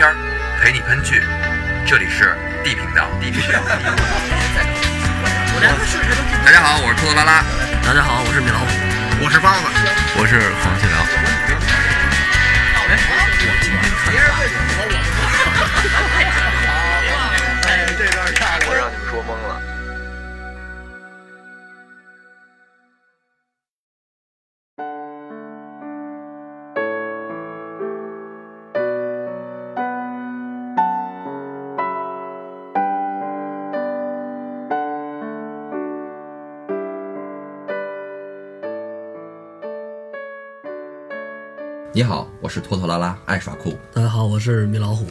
片儿，陪你喷剧。这里是 D 频道。D 频道。大家好，我是兔子拉拉。大家好，我是米老虎。我是包子，我是黄继辽。我让你们说懵了。你好，我是拖拖拉拉，爱耍酷。大家好，我是米老虎。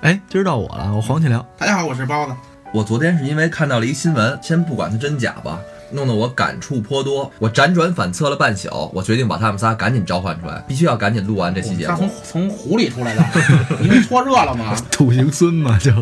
哎，今儿到我了，我黄启良。大家好，我是包子。我昨天是因为看到了一新闻，先不管它真假吧，弄得我感触颇多。我辗转反侧了半宿，我决定把他们仨赶紧召唤出来，必须要赶紧录完这期节他从。从湖里出来的，因为搓热了嘛。土行孙嘛，就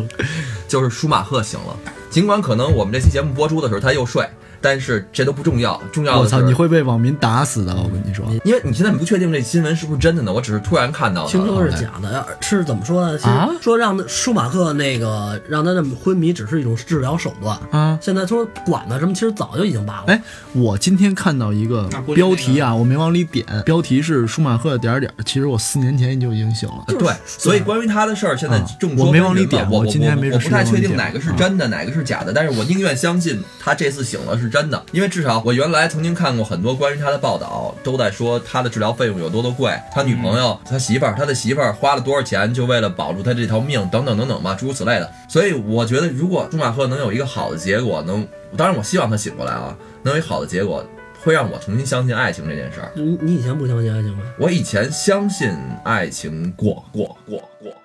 就是舒马赫醒了，尽管可能我们这期节目播出的时候他又睡，但是这都不重要，重要的是我操，你会被网民打死的，我跟你说。因为你现在不确定这新闻是不是真的呢，我只是突然看到的。听说是假的，是怎么说呢？啊说让舒马赫那个让他这么昏迷只是一种治疗手段。啊，现在说管他什么，其实早就已经罢了。哎，我今天看到一个标题啊，我没往里点，标题是舒马赫点儿点儿。其实我四年前就已经醒了。呃对，所以关于他的事儿，现在啊众说我没往里点我今天没我我不太确定哪个是真的，哪个是假的，但是我宁愿相信他这次醒了是真的，因为至少我原来曾经看过很多关于他的报道，都在说他的治疗费用有多多贵，他女朋友、他媳妇儿、他的媳妇儿花了多少钱，就为了保住他这条命，等等等等吧，诸如此类的。所以我觉得，如果舒马赫能有一个好的结果，能，当然我希望他醒过来啊，能有一好的结果，会让我重新相信爱情这件事儿。你你以前不相信爱情吗？我以前相信爱情过过过过过过，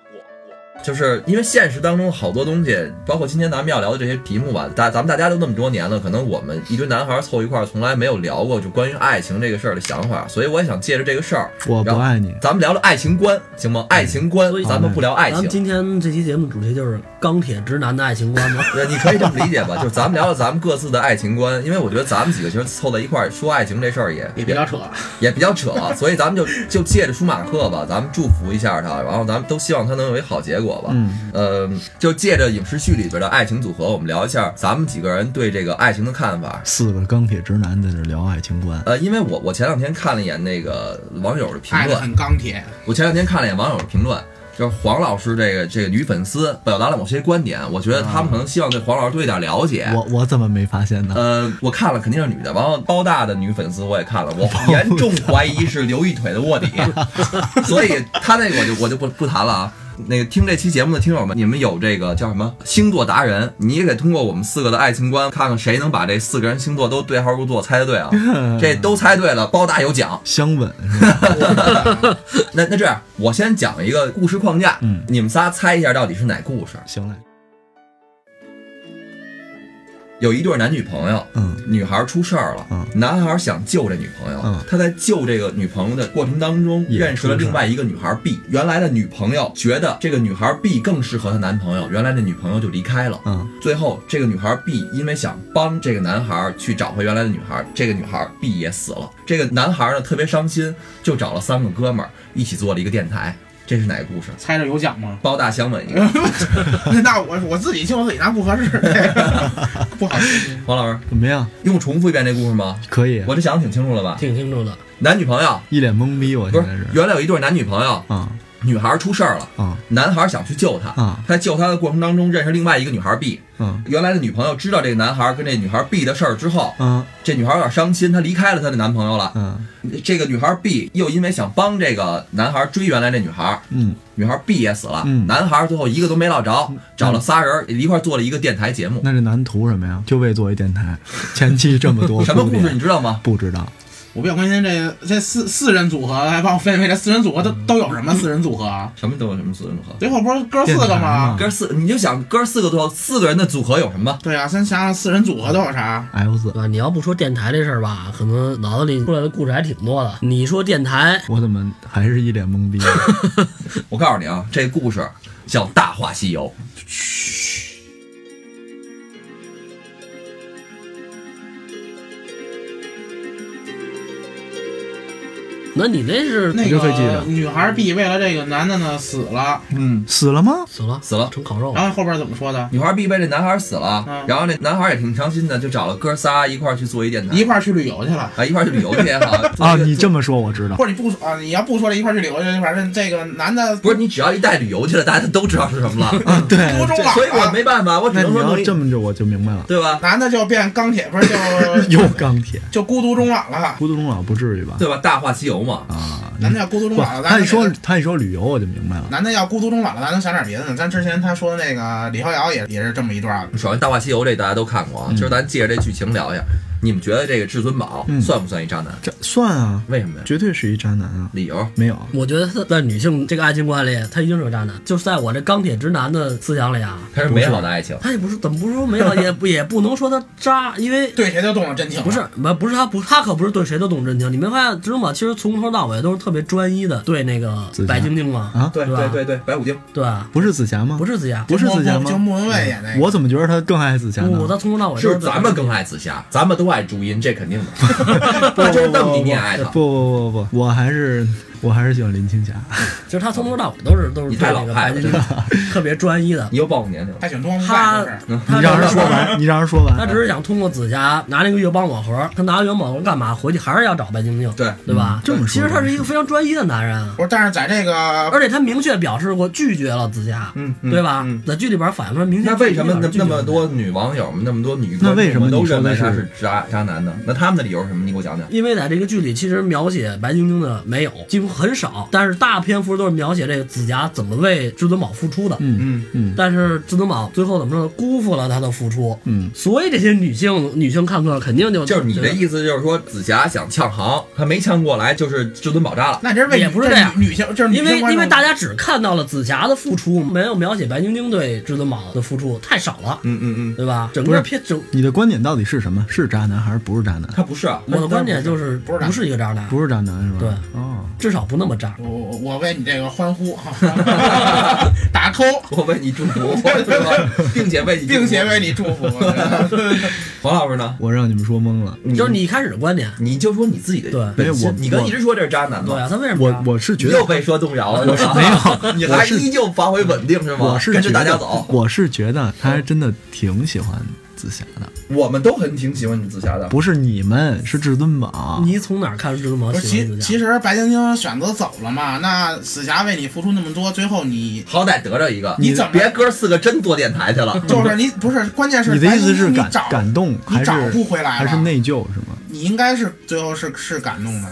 就是因为现实当中好多东西，包括今天咱们要聊的这些题目吧，大咱们大家都那么多年了，可能我们一堆男孩凑一块儿，从来没有聊过就关于爱情这个事儿的想法，所以我也想借着这个事儿，我不爱你，咱们聊聊爱情观，行吗？爱情观所以，咱们不聊爱情咱们。今天这期节目主题就是钢铁直男的爱情观吗？对，你可以这么理解吧，就是咱们聊聊咱们各自的爱情观，因为我觉得咱们几个其实凑在一块儿说爱情这事儿也也比较扯，也比较扯，所以咱们就就借着舒马克吧，咱们祝福一下他，然后咱们都希望他能有一好结果吧。嗯，呃，就借着影视剧里边的爱情组合，我们聊一下咱们几个人对这个爱情的看法。四个钢铁直男在这聊爱情观。呃，因为我我前两天看了一眼那个网友的评论，很钢铁。我前两天看了一眼网友的评论，就是黄老师这个这个女粉丝表达了某些观点，我觉得他们可能希望对黄老师多一点了解。我我怎么没发现呢？呃，我看了肯定是女的，然后包大的女粉丝我也看了，我严重怀疑是刘一腿的卧底，所以他那个我就我就不不谈了啊。那个听这期节目的听友们，你们有这个叫什么星座达人？你也得通过我们四个的爱情观，看看谁能把这四个人星座都对号入座，猜的对啊！这都猜对了，包大有奖。相吻？那那这样，我先讲一个故事框架，嗯你们仨猜一下到底是哪故事？行嘞，有一对男女朋友，嗯女孩出事儿了，嗯男孩想救这女朋友，嗯他在救这个女朋友的过程当中，认识了另外一个女孩 B。原来的女朋友觉得这个女孩 B 更适合她男朋友，原来的女朋友就离开了。嗯最后，这个女孩 B 因为想帮这个男孩去找回原来的女孩，这个女孩 B 也死了。这个男孩呢特别伤心，就找了三个哥们儿一起做了一个电台。这是哪个故事？猜着有奖吗？包大香吻一个，那我我自己救自己那不合适，这个不好。王老师怎么样？用我重复一遍这故事吗？可以，我这想的挺清楚了吧？挺清楚的。男女朋友一脸懵逼，我不是现在是。原来有一对男女朋友，啊女孩出事儿了，啊男孩想去救她，啊他在救她的过程当中认识另外一个女孩 B。嗯原来的女朋友知道这个男孩跟这女孩 B 的事儿之后，嗯这女孩有点伤心，她离开了她的男朋友了。嗯这个女孩 B 又因为想帮这个男孩追原来这女孩，嗯，女孩 B 也死了，嗯男孩最后一个都没落着，找了仨人一块儿做了一个电台节目。那这男图什么呀？就为做一电台，前期这么多 什么故事你知道吗？不知道。我比较关心这个这四四人组合，还帮我分析这四人组合都都有什么四人组合啊？什么都有什么四人组合？最后不是哥四个吗？哥四，你就想哥四个多四个人的组合有什么？对啊，先想想四人组合都有啥？？F 四对，吧？你要不说电台这事儿吧，可能脑子里出来的故事还挺多的。你说电台，我怎么还是一脸懵逼？我告诉你啊，这故事叫《大话西游》。那你那是那个女孩 B 为了这个男的呢死了，嗯，死了吗？死了死了。成烤肉然后后边怎么说的？女孩 B 为这男孩死了，嗯然后那男孩也挺伤心的，就找了哥仨一块儿去做一电台，一块儿去旅游去了。啊一块儿去旅游去也好 啊，你这么说我知道。或者你不说啊，你要不说这一块儿去旅游去，反正这个男的不是你只要一带旅游去了，大家都知道是什么了，啊，对，孤中这老所以我，没办法，我只能说弄一这么着我就明白了。对吧？男的就变钢铁，不是就 又钢铁，就孤独终老了。孤独终老不至于吧？对吧？大话西游嘛，啊，男的要孤独终，老了，他一说咱就给他一说旅游我就明白了。男的要孤独终老了，咱能想点别的呢。咱之前他说的那个李逍遥也也是这么一段子。首先《大话西游》这大家都看过啊，嗯今儿咱借着这剧情聊一下，你们觉得这个至尊宝嗯算不算一渣男？这算啊，为什么呀？绝对是一渣男啊！理由？没有，我觉得他在女性这个爱情观里，他一定是个渣男。就是在我这钢铁直男的思想里啊，他是美好的爱情。他也不是怎么不是说美好，也不也不能说他渣，因为对谁都动了真情，不是不不是他不他可不是对谁都动真情。你没发现至尊宝？其实从头到尾都是特别专一的对那个白晶晶吗，啊对对对对，白骨精。对吧？不是紫霞吗？不是紫霞，不是紫霞吗就莫吗？文蔚演那个，我怎么觉得他更爱紫霞呢？不，他从头到尾就是咱们更爱紫霞，咱们都爱朱茵，这肯定的。他就是这么你你也爱他，不不不不，我还是我还是喜欢林青霞。其 实他从头到尾都是都是对那个太老派了特别专一的。你又暴露年龄了。他他让人说完，你让人说完。他只是想通过紫霞拿那个月光宝盒，他拿月光宝盒干嘛？回去还是要找白晶晶，对对吧？这么说其实他是一个非常专一的男人啊，不是，但是在这个而且他明确表示过拒绝了紫霞，嗯，嗯对吧嗯？在剧里边反映出来明确那为什么那么多女网友们、那么多女那为什么观众都认为他是渣渣男呢？那他们的理由是什么？你给我讲讲。因为在这个剧里，其实描写白晶晶的没有，几乎很少，但是大篇幅都是描写这个紫霞怎么为至尊宝付出的。嗯嗯，嗯但是至尊宝最后怎么说呢？辜负了他的付出。嗯，所以这些女性女性看客肯定就就是你的。意思，就是说紫霞想呛行，她没呛过来，就是至尊宝渣了。那这是为也不是这样女女性，就是因为因为大家只看到了紫霞的付出，没有描写白晶晶对至尊宝的付出，太少了，嗯嗯嗯，对吧？整个片整你的观点到底是什么？是渣男还是不是渣男？他不是啊。我的观点就是不是不是一个渣男，不是渣男是吧？对哦，至少不那么渣。我我我为你这个欢呼，打 call，我为你祝福，对吧？并且为你并且为你祝福。黄老师呢？我让你们说懵了。就是你一开始的观点，你就说你自己的对本心因为我你刚一直说这是渣男嘛，对啊，他为什么我我是觉得又被说动摇了，是吧没有 你还依旧发挥稳定是吗？我是跟着觉得大家走，我是觉得他还真的挺喜欢紫霞的，我们都很挺喜欢你紫霞的。不是你们，是至尊宝。你从哪儿看出至尊宝不是，其喜欢紫霞？其实白晶晶选择走了嘛，那紫霞为你付出那么多，最后你好歹得着一个，你怎么别哥四个真做电台去了？就是你不是，关键是你的意思是感感动还是你找不回来了，还是内疚是吗？你应该是最后是是感动的。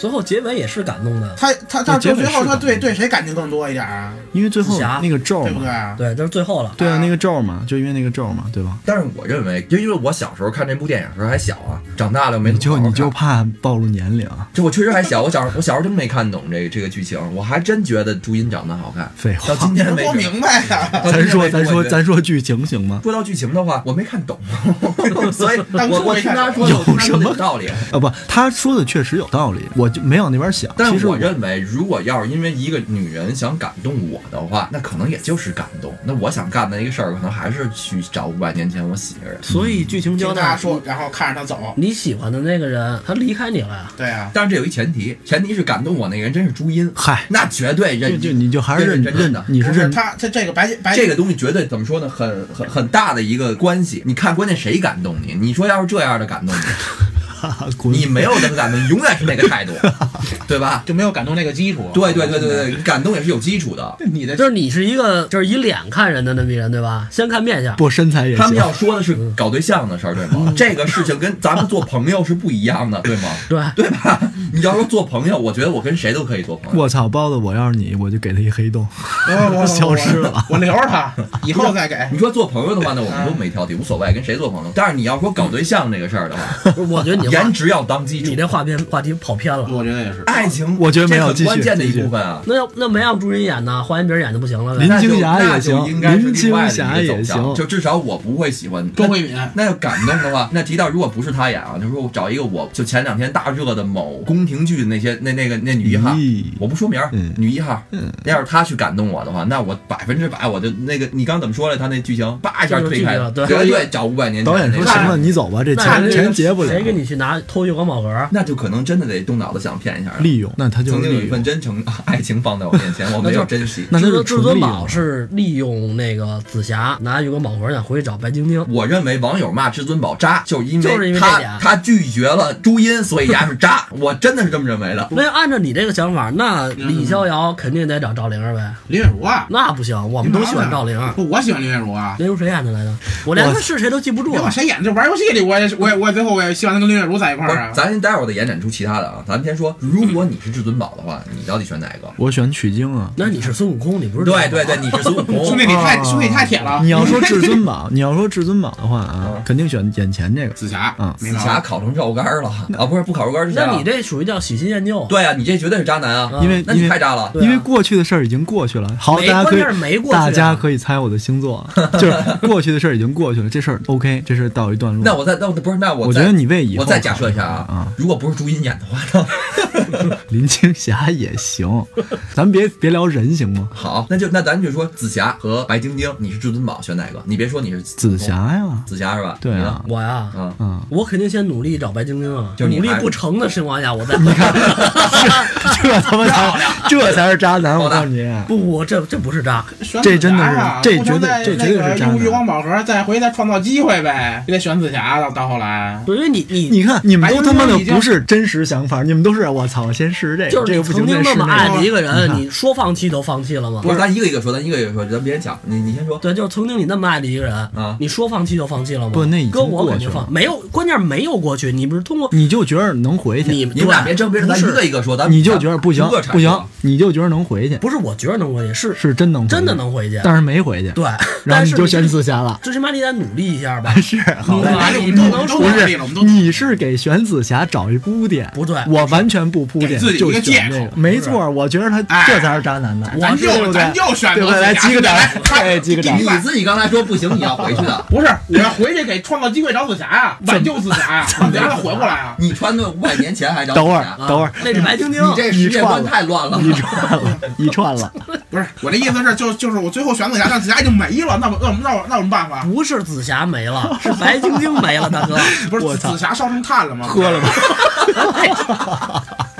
最后结尾也是感动的，他他他结尾最后他对对谁感情更多一点啊？因为最后那个咒嘛，对不对啊？对，就是最后了。对啊，啊那个咒嘛，就因为那个咒嘛，对吧？但是我认为，就因为我小时候看这部电影时候还小啊，长大了没就你就怕暴露年龄，就我确实还小，我小时候我小时候真没看懂这个这个剧情，我还真觉得朱茵长得好看。废话到。今天为多止，明白呀！咱说咱说咱说剧情行吗？说到剧情的话，我没看懂，所以当初我我听他说有什么道理。啊不，他说的确实有道理，我就没往那边想。但是我认为，如果要是因为一个女人想感动我的话，那可能也就是感动。那我想干的一个事儿，可能还是去找五百年前我喜欢的人。所以剧情交听代他说，然后看着他走。你喜欢的那个人，他离开你了呀。对啊，但是这有一前提，前提是感动我那个人真是朱茵，嗨，那绝对认就你就还是认认的。你是认他他这这个白白这个东西绝对怎么说呢？很很很大的一个关系。你看，关键谁感动你？你说要是这样的感动你，滚 你没有那个感动，永远是那个态度，对吧？就没有感动那个基础。对对对对对，感动也是有基础的。你的就是你是一个就是以脸看人的那么一人，对吧？先看面相。不身材也他们。要说的是搞对象的事儿，对吗？这个事情跟咱们做朋友是不一样的，对吗？对，对吧？你要说做朋友，我觉得我跟谁都可以做朋友。我操，包子！我要是你，我就给他一黑洞。消失了，我留着他，以后再给。你说做朋友的话，那我们都没挑剔，无所谓，跟谁做朋友。但是你要说搞对象这个事儿的话，我觉得你颜值要当基础你。这话偏话题跑偏了。我觉得也是。爱情，我觉得没有这很关键的一部分啊。那要那没让朱茵演呢，黄一别人演就不行了呗林。青霞也那就行应该是林另外的青霞一个走向也行就至少我不会喜欢周慧敏，那要感动的话，那提到如果不是他演啊，就是说我找一个我就前两天大热的某宫廷剧的那些那那个那女一号，我不说名女一号，嗯要是她去感动我的话，那我百分之百我就那个你刚怎么说来？他那剧情叭一下推开了对绝对找五百年前导演说行了，你走吧，这那钱谁钱结不了谁。跟你去拿偷去光宝盒，那就可能真的得动脑子想骗一下了。利用，那他就曾经有一。份真诚爱情放在我面前，我 没有珍惜。那他是至至尊宝。是利用那个紫霞拿月光宝盒想回去找白晶晶。我认为网友骂至尊宝渣，就是因就是因为这他他拒绝了朱茵，所以丫是渣。我真的是这么认为的。那按照你这个想法，那李逍遥肯定得找赵灵儿呗。林月如啊，那不行，我们都喜欢赵灵儿。不，我喜欢林月如啊。林月如谁演的来着？我连他是谁都记不住了。谁演，就玩游戏里，我也是我也我也最后我也希望他跟林月如在一块不是儿啊，。咱先待会儿再延展出其他的啊。咱们先说，如果你是至尊宝的话，你到底选哪个？我选取经啊。那你是孙悟空，你不是对对对，你是孙悟空。兄弟你太啊兄弟你太铁了。你要说至尊宝，你要说至尊宝的话啊，肯定选眼前这个。紫霞啊紫霞。烤成肉干了啊！不是不烤肉干之前啊，那你这属于叫喜新厌旧。对啊，你这绝对是渣男啊！因为因为你太渣了。因为过去的事儿已经过去了。好，大家可以关键是没过去啊大家可以猜我的星座，就是过去的事儿已经过去了，这事儿 OK，这事儿到一段落。那我再那我不是那我我觉得你为以后我再假设一下啊，如果不是朱茵演的话呢？林青霞也行，咱别别聊人行吗？好，那就那咱就说紫霞和白晶晶，你是至尊宝选哪个？你别说你是紫霞，呀，紫霞是吧？对啊我呀，嗯，嗯，我肯定先努力找白晶晶啊。就努力不成的情况下，我再你看，这他妈才 这才是渣男，我告诉你。不不，这这不是渣。这真的是这绝对这绝对是渣用月光宝盒再回再创造机会呗，就得选紫霞到到后来。对，因为你你你看，你们都他妈的不是真实想法，你们都是我操，先试试这个，就是你这个不，曾经那么爱。的一个人，你说放弃都放弃了吗不？是，咱一个一个说，咱一个一个说，咱别人抢，你你先说。对，就是曾经你那么爱的一个人，啊你说放弃就放弃了吗？不那已经搁我过去了肯定放，没有，关键没有过去，你不是通过你就觉得能回去，你你们俩别争，别争，咱一个一个说，咱你就觉得不行不行，你就觉得能回去，不是我觉得能回去，是是真能回去真的，能回去。但是没回去，对，然后但是你就选紫霞了。最起码你得努力一下吧。是，好你你我们都不能说不是都努力了，我们都你是给选紫霞找一铺垫，不对我完全不铺垫，给自己就一个借口选这个，没错，我觉得他哎这才是渣男呢。咱就咱就选对不对？来择紫霞击个掌来，对，击个掌你自己刚才说不行，你要回去的。不是，我要回去给创造机会找紫霞呀，挽救紫霞呀，你让他回过来啊！你穿的五百年前还找等会儿啊等会儿那是白晶晶你，这世界观太乱了。你串了，你串了。不是，我这意思是，就就是我最后选紫霞，但紫霞已经没了，那我那我那我那有什么办法？不是紫霞没了，是白晶晶没了，大哥。不是我紫霞烧成炭了吗？喝了吧，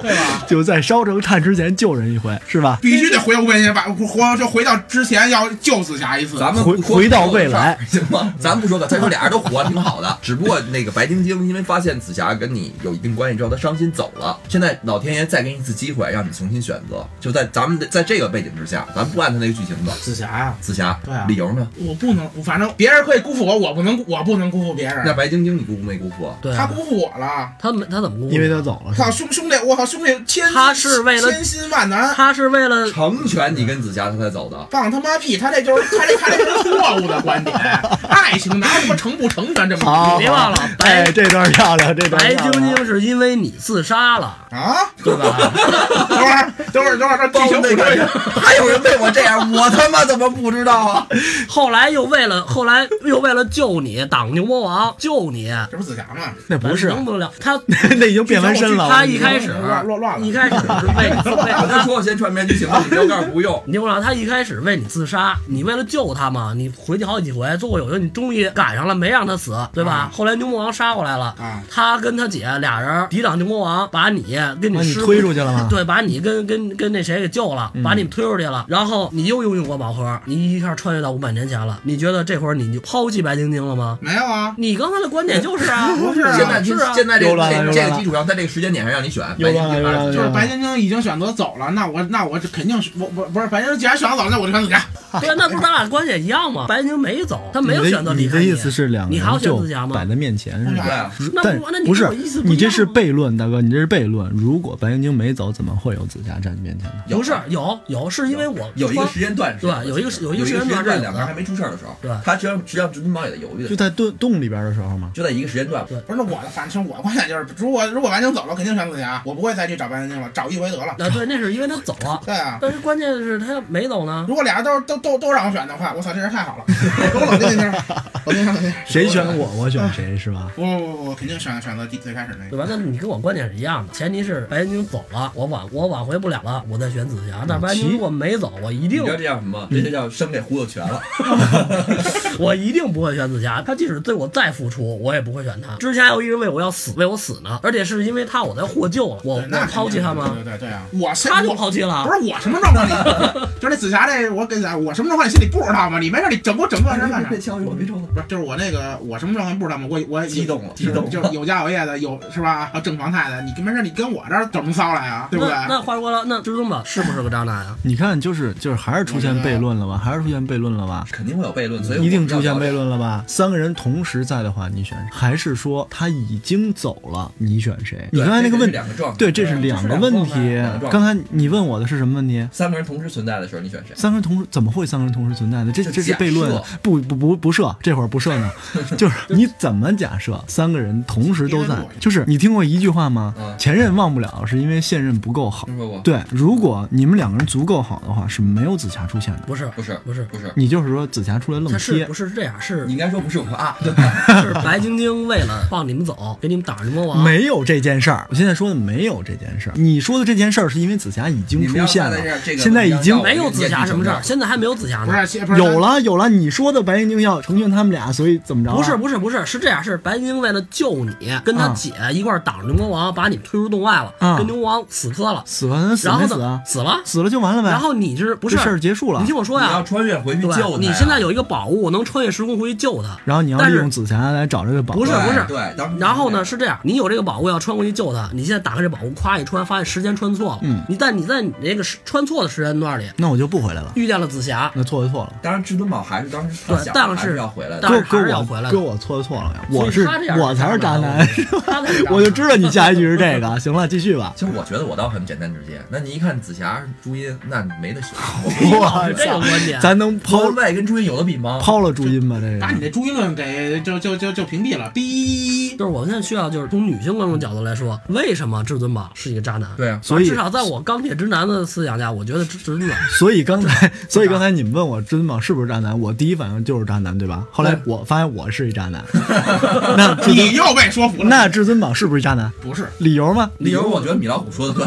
对吧？就在烧成炭之前救人一回，是吧？必须得回到五百年，把活就回到之前要救紫霞一次。咱们回回到未来行吗？咱不说个，咱说俩人都活挺好的，只不过那个白晶晶因为发现紫霞跟你有一定关系之后，她伤心走了。现在老天爷再给你一次机会，让你重新选择。就在咱们的在这个背景之下，咱不按他那个剧情走。紫霞呀，紫霞，对啊理由呢？我不能，反正别人可以辜负我，我不能，我不能辜负别人那。白晶晶你辜负没辜负？对，他辜负我了。他没他怎么辜负？因为他走了，靠兄兄弟，我靠兄弟，千他是为了千辛万难，他是为了成全你跟紫霞，他才走的。放他妈屁！他这就是他这他这是错误的观点。爱情哪有什么成不成全这么好，别忘了哎，这段漂亮，这段白漂亮晶晶是因为你自杀了，啊？对吧？等会儿，等会儿，等会儿，这剧情不还有人为我这样，我他妈怎么不知道啊？后来又为了后来又为了救你挡牛魔王救你，这不是紫霞吗？那不是，能不能聊？他 那已经变完身了。他一开始乱乱乱了一开始是为你自为 我就。说先串边剧情了，你标杆不用。你听我说，他一开始为你自杀，你为了救他嘛，你回去好几回，最后有一回你终于赶上了，没让他死，对吧？啊后来牛魔王杀过来了，啊他跟他姐俩人抵挡牛魔王，把你跟你师推出去了吗？对，把你跟跟跟那谁给救了，把你们推出去了，然后你又拥有过宝盒，你一下穿越到五百年前了，你觉得这会儿你就抛弃白晶晶了吗？没有啊，你刚才的观点就是啊，不是啊现在是啊，现在这这个基础上，在这个时间点上让你选，就是白晶晶已经选择走了，那我那我这肯定是我我不是白晶晶既然选择走了，那我就选紫霞。对，那不是咱俩观点一样吗？白晶晶没走，他没有选择离开你的意思是两个你还要人就选紫霞吗摆？在面前是吧？对啊，但那不那你你这是悖论，大哥，你这是悖论。如果白晶晶没走，怎么会有紫霞站你面前呢？不是有有，是因为我有一个时间段是这样的，对有一个有一个时间段，两个人还没出事儿的时候，对他实际上实际上至尊宝也在犹豫的，就在洞洞里边的时候嘛。就在一个时间段。对不是，那我的反正我的观点就是，如果如果白晶走了，肯定选紫霞，我不会再去找白晶晶了，找一回得了。啊，对，那是因为他走了，对啊，但是关键是他没走呢。如果俩人都都都都让我选的话，我操，这人太好了！给我冷静一下，冷静一下，冷静。谁选我，我选谁是吧？不不不我肯定选选择第最开始那个。对吧？那你跟我观点是一样的，前提是白晶晶走了，我挽我挽回不了了，我再选紫霞。但是白晶晶如果没走，我一定你知道这叫什么？这就叫生给忽悠全了。我一定不会选紫霞。他即使对我再付出，我也不会选他。之前还有一个人为我要死，为我死呢，而且是因为他我才获救了，我对那抛弃他吗？对对对对啊！我他就我抛弃了不。是我什么状况？你 就是那紫霞这，我跟你讲，我什么状况你心里不知道吗？你没事，你整我整段时间干啥？别敲我，别戳我。不是，就是我那个，我什么状况不知道吗？我我激动了是激动了就是有家有业的，有是吧？还有正房太太，你跟没事，你跟我这儿整出骚来啊，对不对？那那话说回来，那至尊宝是不是个渣男啊？你看，就是就是还是出现悖论了吧？还是出现悖论了吧？肯定会有悖论，所以我一定出现要悖论了吧？三个人同时在的话，你选谁？还是说他已经走了，你选谁？你刚才那个问两个状态对，这是两个问题。刚才你问我的是什么问题？三个人同时存在的时候，你选谁？三个人同时怎么会三个人同时存在呢？这就这是悖论，不不不不设，这会儿不设呢，就是你怎么假设三个人同时都在？就是你听过一句话吗嗯？前任忘不了，是因为现任不够好听。说过？，对，如果你们两个人足够好的话，是没有紫霞出现的。不是，不是不是，不是，你就是说紫霞出来愣贴不，是这样？是你应该说不是我啊，对是白晶晶为了放你们走，给你们挡着魔王。没有这件事儿。我现在说的没有这件事儿。你说的这件事儿是因为紫霞已经出现了这，个现在已经没有紫霞什么事儿，现在还没有紫霞呢。不是有了有了。你说的白晶晶要成全他们俩，所以怎么着啊？不是不是不是，是这样，是白晶晶为了救你，跟他啊姐一块儿挡着牛魔王，把你们推出洞外了，啊跟牛魔王死磕了，死了，死然后呢没死啊？死了，死了就完了呗。然后你是不是事儿结束了你听我说呀你要呀，穿越回去救你现在有一个宝物能穿越时空回去救他，然后你要利用紫霞来找这个宝物。不是不是对，然后呢是是这样，你有这个宝物要穿过去救他，你现在打开这宝物，咵一穿，发现时间穿错了，嗯你在你在你那个时穿错的时间段里那我就不回来了。遇见了紫霞，那错就错了。当然至尊宝还是当时他对但是是要回来哥哥我回来哥我错就错了呀，我是我 才是渣男，我就知道你下一句是这个。行了，继续吧。其实我觉得我倒很简单直接。那你一看紫霞、朱茵，那没得选。我这个观点咱能抛抛外跟朱茵有的比吗？抛了朱茵吧？这个把你这朱茵论给就就就就屏蔽了，逼。就是我们现在需要，就是从女性观众角度来说，为什么至尊宝是一个渣男？对啊，所以至少在我钢铁直男的思想下，我觉得至至尊宝所以刚才，所以刚才你们问我至尊宝是不是渣男，我第一反应就是渣男，对吧？后来我发现我是一渣男，那你又被说服了。那至尊宝是不是渣男？不是，理由吗？理由我觉得米老虎说的对，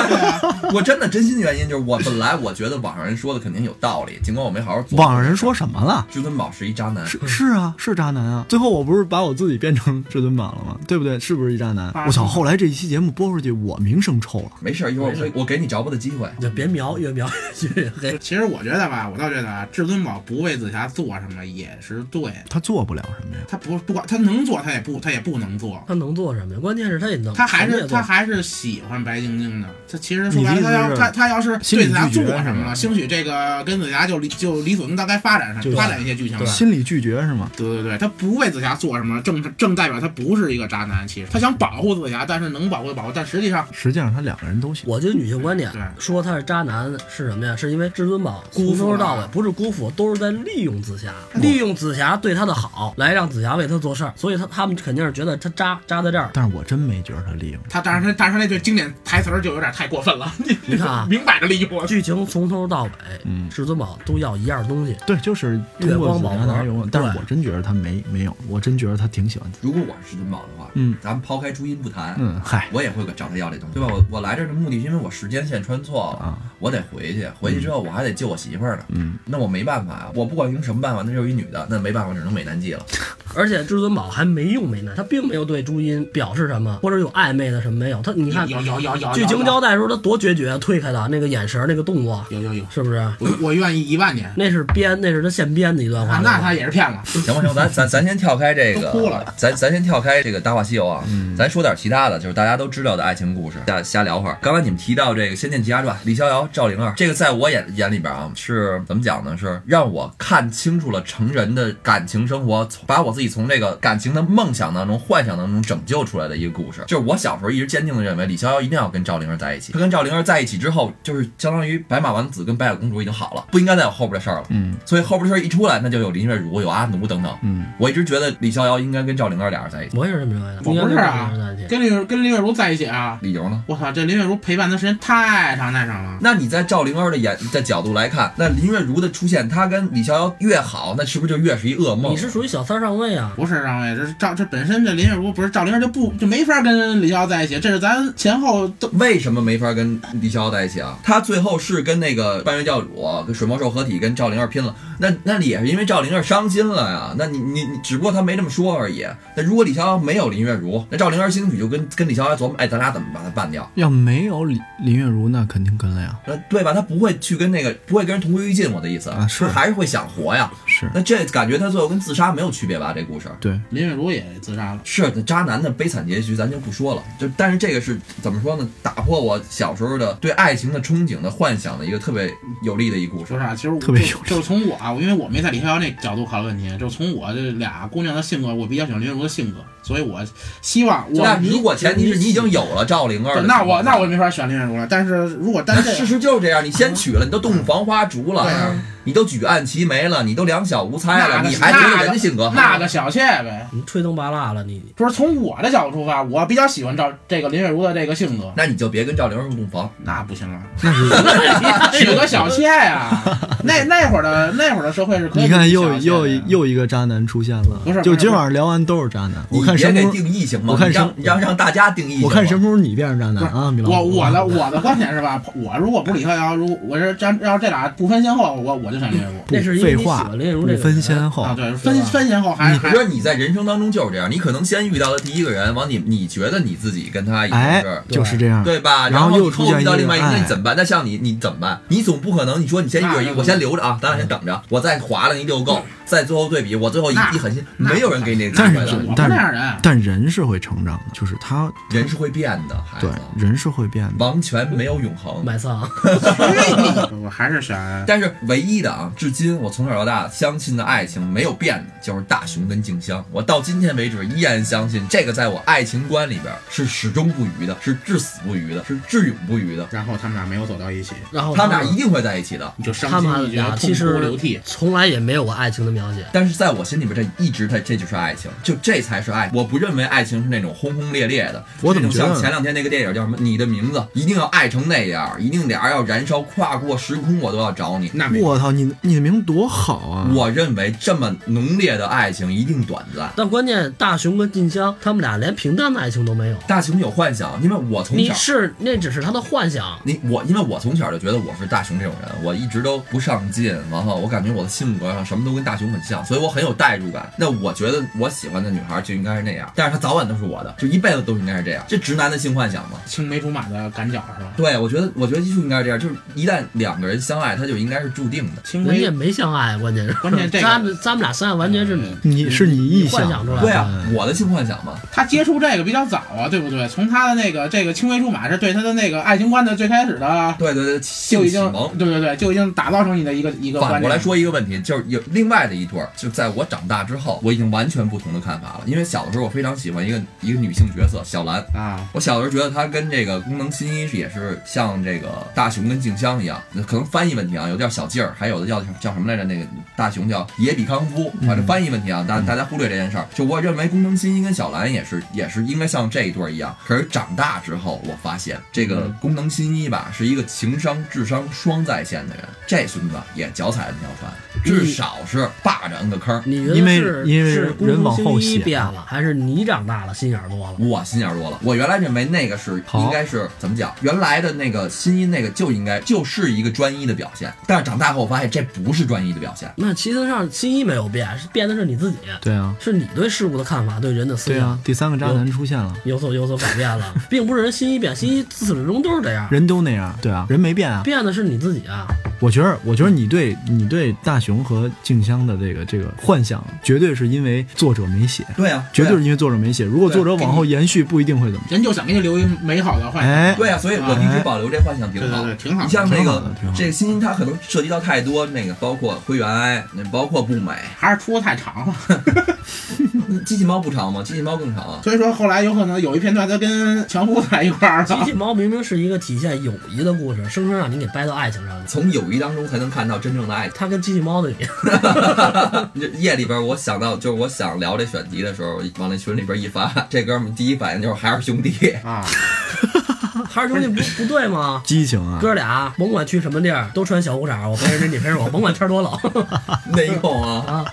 我真的真心原因就是我本来我觉得网上人说的肯定有道理，尽管我没好好做。网上人说什么了？至尊宝是一渣男，是是啊，是渣男啊！最后我不是把我自己变成至尊宝了吗？对不对？是不是一渣男？啊我操！后来这一期节目播出去，我名声臭了。没事儿，一会儿我我给你着补的机会。就别瞄，越瞄越黑。其实我觉得吧，我倒觉得啊，至尊宝不为紫霞做什么也是对的。他做不了什么呀？他不不管他能做，他也不他也不能做。他能做什么呀？关键是他也能，他还是他还是喜欢白晶晶的。他其实说白了，他要他他要是对紫霞做什么了，兴许这个跟紫霞就理就理所应当该发展上发展一些剧情了。心理拒绝是吗？对对对，他不为紫霞做什么，正正代表他不是一个渣男。其实他想保护紫霞，但是能保护就保护，但实际上实际上他两个人都行。我觉得女性观点对说他是渣男是什么呀？是因为至尊宝从辜负了头到尾不是辜负，都是在利用紫霞，利用紫霞对他的好，来让紫霞为他做事儿。所以他他们肯定是觉得他渣渣在这儿。但是我真没觉得他利用。他但是他但是他那句经典台词就有点太过分了。你 你看啊明摆着利用。剧情从头到尾，嗯至尊宝都要一样东西。对，就是通月光宝盒但是我真觉得他没没有，我真觉得他挺喜欢的。如果我是至尊宝的话，嗯咱们抛开朱茵不谈，嗯，嗨，我也会找他要这东西，对吧？我我来这儿的目的是因为我时间线穿错了，啊我得回去，回去之后我还得救我媳妇儿呢，嗯，那我没办法呀，我不管用什么办法，那就是一女的，那没办法，只能美男计了。而且至尊宝还没用美男，他并没有对朱茵表示什么，或者有暧昧的什么没有。他你看有有有有剧情交代的时候，他多决绝，推开的那个眼神，那个动作，有有有，是不是？我我愿意一万年。那是编，那是他现编的一段话。啊，那他也是骗了。行吧行吧，咱咱咱先跳开这个，哭了咱咱先跳开这个《大话西游》啊，嗯咱说点其他的，就是大家都知道的爱情故事，瞎瞎聊会儿。刚才你们提到这个《仙剑奇侠传》，李逍遥、赵灵儿，这个在我眼眼里边啊，是怎么讲呢？是让我看清楚了成人的感情生活，把我自己从这个感情的梦想当中、幻想当中拯救出来的一个故事。就是我小时候一直坚定的认为李逍遥一定要跟赵灵儿在一起。他跟赵灵儿在一起之后，就是相当于白马王子跟白雪公主已经好了，不应该再有后边的事儿了。嗯所以后边的事儿一出来，那就有林月如、有阿奴等等。嗯，我一直觉得李逍遥应该跟赵灵儿俩人在一起。我也是这么认为的。我不是啊跟林跟林月如在一起啊，理由呢？我操，这林月如陪伴的时间太长太长了。那你在赵灵儿的眼的角度来看，那林月如的出现，她跟李逍遥越好，那是不是就越是一噩梦？你是属于小三上位啊。不是上位，这是赵这本身这林月如不是赵灵儿就不就没法跟李逍遥在一起，这是咱前后都为什么没法跟李逍遥在一起啊？他最后是跟那个半月教主、跟水魔兽合体，跟赵灵儿拼了。那那也是因为赵灵儿伤心了呀。那你你你，只不过他没这么说而已。那如果李逍遥没有林月如，那赵灵儿兴许就跟跟李逍遥琢磨，哎，咱俩怎么把他办掉？要没有林林月如，那肯定跟了呀。那，对吧？他不会去跟那个，不会跟人同归于尽。我的意思啊是还是会想活呀。是那这感觉他最后跟自杀没有区别吧？这故事对，林月如也自杀了。是那渣男的悲惨结局，咱就不说了。就但是这个是怎么说呢？打破我小时候的对爱情的憧憬的幻想的一个特别有力的一故事说。啥？其实我特别有就就是从我啊，因为我没在李逍遥那角度考虑问题，就是从我这俩姑娘的性格，我比较喜欢林月如的性格，所以我希望我那如果前提是你已经有了赵灵儿那我那我没法选林月如了。但是如果单这事实就是这样，你先娶了，你都洞房花烛了，对啊你都举案齐眉了，你都两小无猜了，那个你还觉得人家性格好？那个小妾呗，你吹灯拔蜡了，你不是从我的角度出发，我比较喜欢赵这个林月如的这个性格，那你就别跟赵灵儿入洞房。那不行了，那是 娶个小妾呀。那那会儿的那会儿的社会是可以你看又又又一个渣男出现了。不是就今晚上聊完都是渣男。我看你别给神父，定义行吗？我看你让让让大家定义我看什么时候你变成渣男啊，我我的我的观点是吧？我如果不是李逍遥，如我是这要是这俩不分先后，我我就选林月如那是因为你喜废话，欢林月如这不分先后啊。对，分分先后还你还说你在人生当中就是这样，你可能先遇到的第一个人，往你你觉得你自己跟他已经哎是。，就是这样。对吧？然后后你后又出现遇到另外一个，一个哎那你怎么办？那像你，你怎么办？你总不可能，你说你先遇着一个，我先留着啊，咱俩先等着，我再划了你遛够，再最后对比，我最后一一狠心，没有人给你那但是机会的我不但是但人是会成长的，就是他人是会变的，孩对，人是会变的。王权没有永恒。买丧。我还是选 但是唯一的啊，至今我从小到大相信的爱情没有变的，就是大雄跟静香。我到今天为止依然相信这个，在我爱情观里边是始终不渝的，是至死不渝的，是至永不渝的。然后他们俩没有走到一起，然后他们们俩一定会在一起的。你就伤他心欲绝，们俩痛哭其实流涕。从来也没有过爱情的描写。但是在我心里边，这一直它这就是爱情，就这才是爱。我不认为爱情是那种轰轰烈烈的，我怎么觉得前两天那个电影叫什么《你的名字》，一定要爱成那样，一定俩人要燃烧，跨过时空我都要找你。那我操，你你的名字多好啊！我认为这么浓烈的爱情一定短暂。但关键大雄跟静香他们俩连平淡的爱情都没有。大雄有幻想，因为我从你小。是那只是他的幻想，你我，因为我从小就觉得我是大雄这种人，我一直都不上进，然后我感觉我的性格上什么都跟大雄很像，所以我很有代入感。那我觉得我喜欢的女孩就应该是那样，但是她早晚都是我的，就一辈子都应该是这样。这直男的性幻想嘛？青梅竹马的赶脚是吧？对，我觉得我觉得就应该是这样，就是一旦两个人相爱，他就应该是注定的。青梅人家没相爱，关键是关键这个 咱们咱们俩相爱完全是你你是你臆想出来的。对啊，我的性幻想嘛，他接触这个比较早啊，对不对？从他的那个这个青梅竹马是对他的那个爱情观的最开始的，对对对，就性已经启蒙。对对对，就已经打造成你的一个一个。反过来说一个问题，就是有另外的一对儿，就在我长大之后，我已经完全不同的看法了。因为小的时候我非常喜欢一个一个女性角色小兰，啊，我小的时候觉得她跟这个功能新一也是像这个大雄跟静香一样，那可能翻译问题啊，有的叫小劲儿，还有的叫叫什么来着？那个大雄叫野比康夫，反正翻译问题啊，大大家忽略这件事儿。就我认为功能新一跟小兰也是也是应该像这一对儿一样。可是长大之后，我发现这个功能新一吧，是一个情商智商双在线的人，这孙子也脚踩了那条船，至少是霸着 N 个坑儿。你觉得因为是因为是人往后变了，还是你长大了心眼儿多了？我心眼儿多了。我原来认为那个是应该是怎么讲？原来的那个新一那个就应该就是一个专一的表现，但是长大后我发现这不是专一的表现。那其实上新一没有变，是变的是你自己，对啊，是你对事物的看法，对人的思想对啊，第三个渣男出现了，有所有所改变了，并不是人新一变，新一自始至终都是这样，人都那样，对啊，人没变啊。变的是你自己啊。我觉得，我觉得你对你对大雄和静香的这个这个幻想，绝对是因为作者没写，对啊，绝对是因为作者没写。如果作者往后延续，不一定会怎么。人就想给你留一美好的幻想。哎，对啊，所以我一直保留这幻想挺好。对对对挺好你像那个这个新一，它可能涉及到太多那个，包括灰原哀，那包括不美。还是出的太长了。机器猫不长吗？机器猫更长啊。所以说后来有可能有一片段他跟强夫在一块儿机。器猫明明是一个体现友谊的故事，生生让你给掰到爱情上了。从友谊当中才能看到真正的爱情。他跟机器猫 夜里边，我想到就是我想聊这选题的时候，往那群里边一发，这哥们第一反应就是还是兄弟。啊，还是兄弟不不对吗？激情啊！哥俩甭管去什么地儿，都穿小裤衩，我陪着你，你陪着我，甭管天多冷 内讧啊！啊。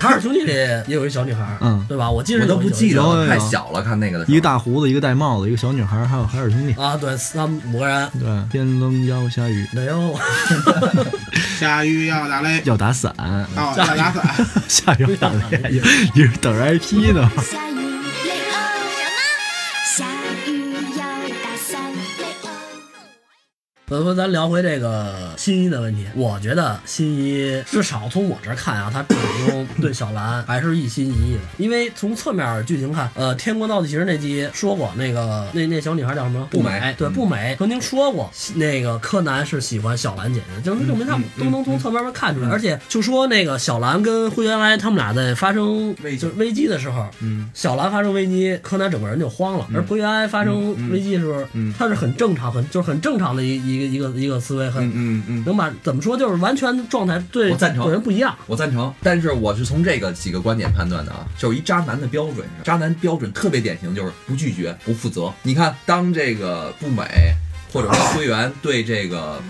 海尔兄弟里也有一小女孩，嗯对吧？我记得我都不记得了，有有有太小了，看那个的一个大胡子，一个戴帽子，一个小女孩，还有海尔兄弟。啊，对，三五个人。对，天冷要下雨，没有，下雨要打雷，要打伞，哦，要打伞。下雨要打雷，你是等着 IP 呢。下所以说咱聊回这个新一的问题，我觉得新一至少从我这儿看啊，他始终对小兰还是一心一意的。因为从侧面剧情看，呃，《天国闹地奇》那集说过，那个那那小女孩叫什么？不美美，对，不美曾经说过，那个柯南是喜欢小兰姐姐，就是证明他们都能从侧面看出来。而且就说那个小兰跟灰原哀他们俩在发生危就是危机的时候，嗯，小兰发生危机，柯南整个人就慌了，而灰原哀发生危机的时候，嗯他是很正常，很就是很正常的一一个一个一个思维，很、嗯嗯嗯，能把怎么说，就是完全状态对我赞成对人不一样。我赞成，但是我是从这个几个观点判断的啊，就是一渣男的标准，渣男标准特别典型，就是不拒绝、不负责。你看，当这个不美或者说灰原对这个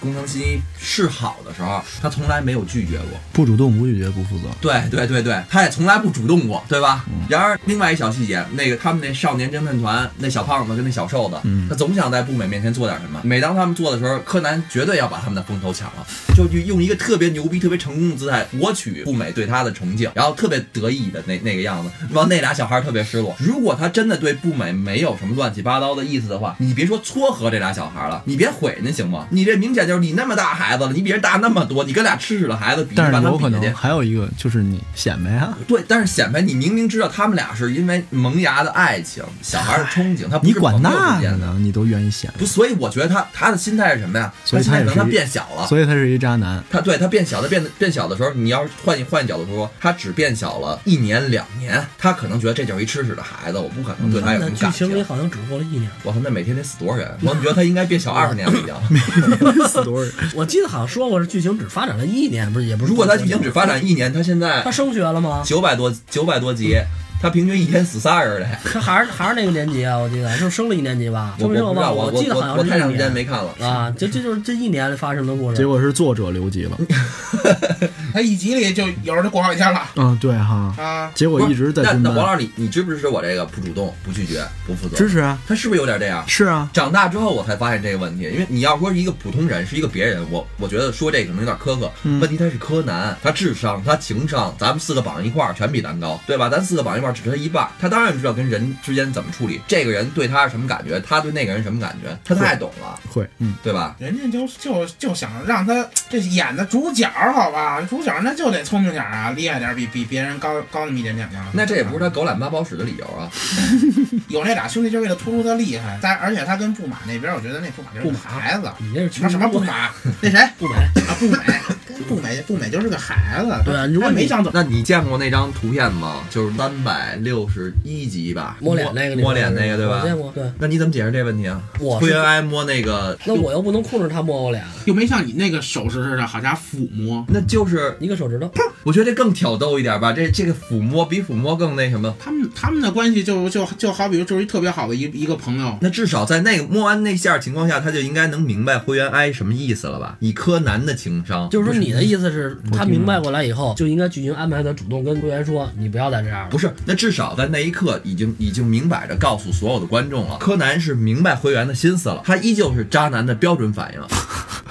工藤新一示好的时候，他从来没有拒绝过。不主动，不拒绝，不负责。对对对对，他也从来不主动过，对吧？然而，另外一小细节，那个他们那少年侦探团那小胖子跟那小瘦子，嗯他总想在步美面前做点什么。每当他们做的时候，柯南绝对要把他们的风头抢了，就就用一个特别牛逼、特别成功的姿态博取步美对他的崇敬，然后特别得意的那那个样子，让那俩小孩特别失落。如果他真的对步美没有什么乱七八糟的意思的话，你别说撮合这俩小孩了，你别毁人家行吗？你这明显就是你那么大孩子了，你比人大那么多，你跟俩吃屎的孩子比，但是有可能。还有一个就是你显摆啊，对，但是显摆你明明知道他们俩是因为萌芽的爱情，小孩的憧憬，他不你管那。呢？你都愿意显摆，不，所以我觉得他他的心态是什么呀？所以他可能他变小了。所以他是一渣男。他对他变小，他变得变小的时候，你要是换一换角度说，他只变小了一年两年，他可能觉得这就是一吃屎的孩子，我不可能对他有什么感情。情里好像只过了一年，我操，那每天得死多少人？我怎么觉得他应该变小二十年了已经？死多少人？我记得好像说过是剧情只发展了一年，不是也不是。如果他剧情只发展一年，他现在他升学了吗？九百多九百多集，他平均一天死仨人嘞。他还是还是那个年级啊，我记得是升了一年级吧？我我不知道，升没升吧？我记得好像是我我太长时间没看了。啊，这这就是这一年发生的故事。结果是作者留级了。他一集里就有人就过好几天了嗯，对哈。啊。结果一直在那。那王老师，你你支不支持我这个不主动、不拒绝、不负责？支持啊，他是不是有点这样？是啊，长大之后我才发现这个问题，因为你要说是一个普通人，是一个别人，我我觉得说这个可能有点苛刻。嗯问题他是柯南，他智商、他情商，咱们四个绑一块儿全比咱高，对吧？咱四个绑一块儿只是他一半，他当然知道跟人之间怎么处理，这个人对他是什么感觉，他对那个人什么感觉，他太懂了，会，嗯，对吧？人家就就就想让他这演的主角好吧，主角那就得聪明点啊，厉害点，比比别人高高那么一点点啊。那这也不是他狗懒八宝屎的理由啊！有那俩兄弟就为了突出他厉害，但而且他跟布马那边，我觉得那布马就是个孩子。你那是什么什么布马？那谁？布美？啊，布美，不美，不美就是个孩子。对啊如果没想走，那你见过那张图片吗？就是三百六十一集吧，摸脸那个，摸脸那个，对吧我？见过，对。那你怎么解释这问题啊？我是灰原哀摸那个，那我又不能控制他摸我脸，又没像你那个手势似的，好家伙抚摸。那就是一个手指头。我觉得这更挑逗一点吧，这这个抚摸比抚摸更那什么。他们他们的关系就就就好比就是一特别好的一一个朋友。那至少在那个摸完那下情况下，他就应该能明白灰原哀什么意思了吧？以柯南的情商，就是说你的意思是，他明白过来以后，就应该剧情安排他主动跟会员说，你不要再这样了。不是，那至少在那一刻已经已经明摆着告诉所有的观众了，柯南是明白灰原的心思了，他依旧是渣男的标准反应，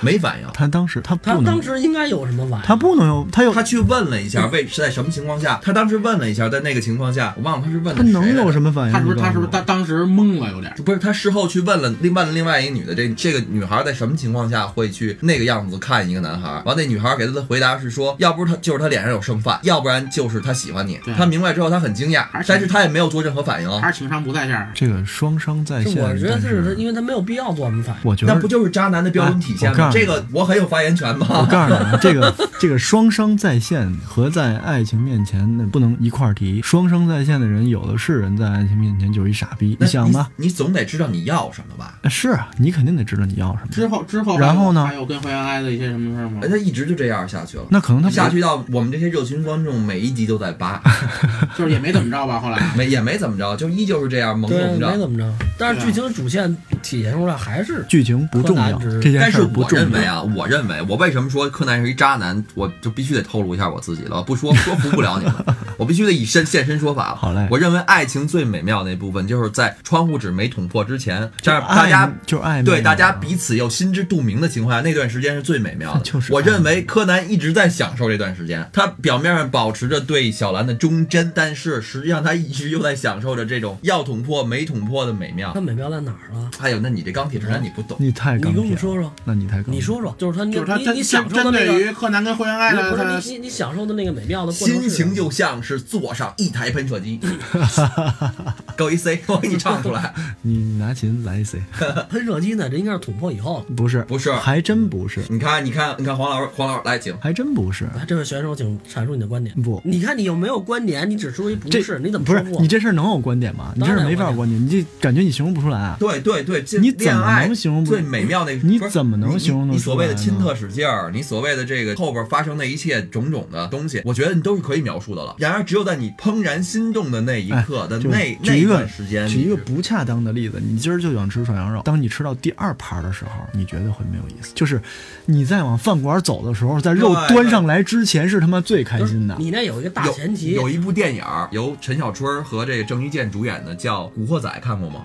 没反应。他当时他他当时应该有什么反应？他不能有，他有他去问了一下，为是在什么情况下？他当时问了一下，在那个情况下，我忘了他是问他能有么？什么反应？他是不是他是不是他当时懵了有点？不是他事后去问了另问了另外一个女的，这这个女孩在什么情况下会去那个样子看一个男孩？完，那女孩给他的回答是说，要不是他就是他脸上有剩饭，要不然就是他喜欢你对。他明白之后，他很惊但是他也没有做任何反应。还是情商不在线儿？这个双商在线，我觉得但是他，因为他没有必要做什么反应。我觉得那不就是渣男的标准体现吗？这个我很有发言权我？告诉你啊，这个 这个双商在线和在爱情面前那不能一块儿提。双商在线的人有的是人，在爱情面前就是一傻逼。你想吧，你总得知道你要什么吧？是啊，你肯定得知道你要什么。之后之后，然后呢还有跟灰原哀的一些什么事儿吗哎，？他一直就这样下去了。那可能他下去到我们这些热心观众每一集都在扒，就是也没怎么着吧，后来。没也没怎么着，就依旧是这样懵对，懂着。没怎么着。但是剧情主线体现出来还是剧情不重要，这件但是事儿不重我认为要。啊，我认为我为什么说柯南是一渣男，我就必须得透露一下我自己了，不说 说服不了你们，我必须得以身现身说法了。好嘞我认为爱情最美妙那部分，就是在窗户纸没捅破之前，这样大家就爱对大家啊彼此又心知肚明的情况下，那段时间是最美妙的。就是我认为柯南一直在享受这段时间，他表面上保持着对小兰的忠贞，但是实际上他一直又在享受着这种要捅破没捅破的美妙那。美妙在哪儿啊？还有，那你这钢铁直男你不懂。你太你跟钢铁了，我说说，那你太钢铁了你说说，就是他你就是他针你你享受针的那个，对于柯南跟灰原哀你的，不是你你你享受的那个美妙的过程是心情就像是坐上一台喷射机，给我一 C，我给你唱出来。你拿琴来一 C，喷射机呢，这应该是捅破以后。不是不是还真不是，你看，你看，你看，黄老师，黄老师来，请。还真不是。来，这位选手，请阐述你的观点。不你看你有没有观点？你只说一不这是，你怎么不是？你这事儿能有观点吗？你这事儿没法有观点，你这感觉你形容不出来啊。对对对，这你怎么能形容最美妙的？你怎么能形容你你所谓的亲特使劲儿，你所谓的这个后边发生的一切种种的东西，我觉得你都是可以描述的了。然而，只有在你怦然心动的那一刻的那那一个段时间，举一个不恰当的例子，你今儿就想吃涮羊肉，当你吃到第二盘的时候，你觉得会没有意思。就是你在往饭馆走的时候，在肉端上来之前是他妈最开心的。你那有一个大前提，有一部电影儿由陈小春和这个郑伊健主演的，叫《古惑仔》，看过吗？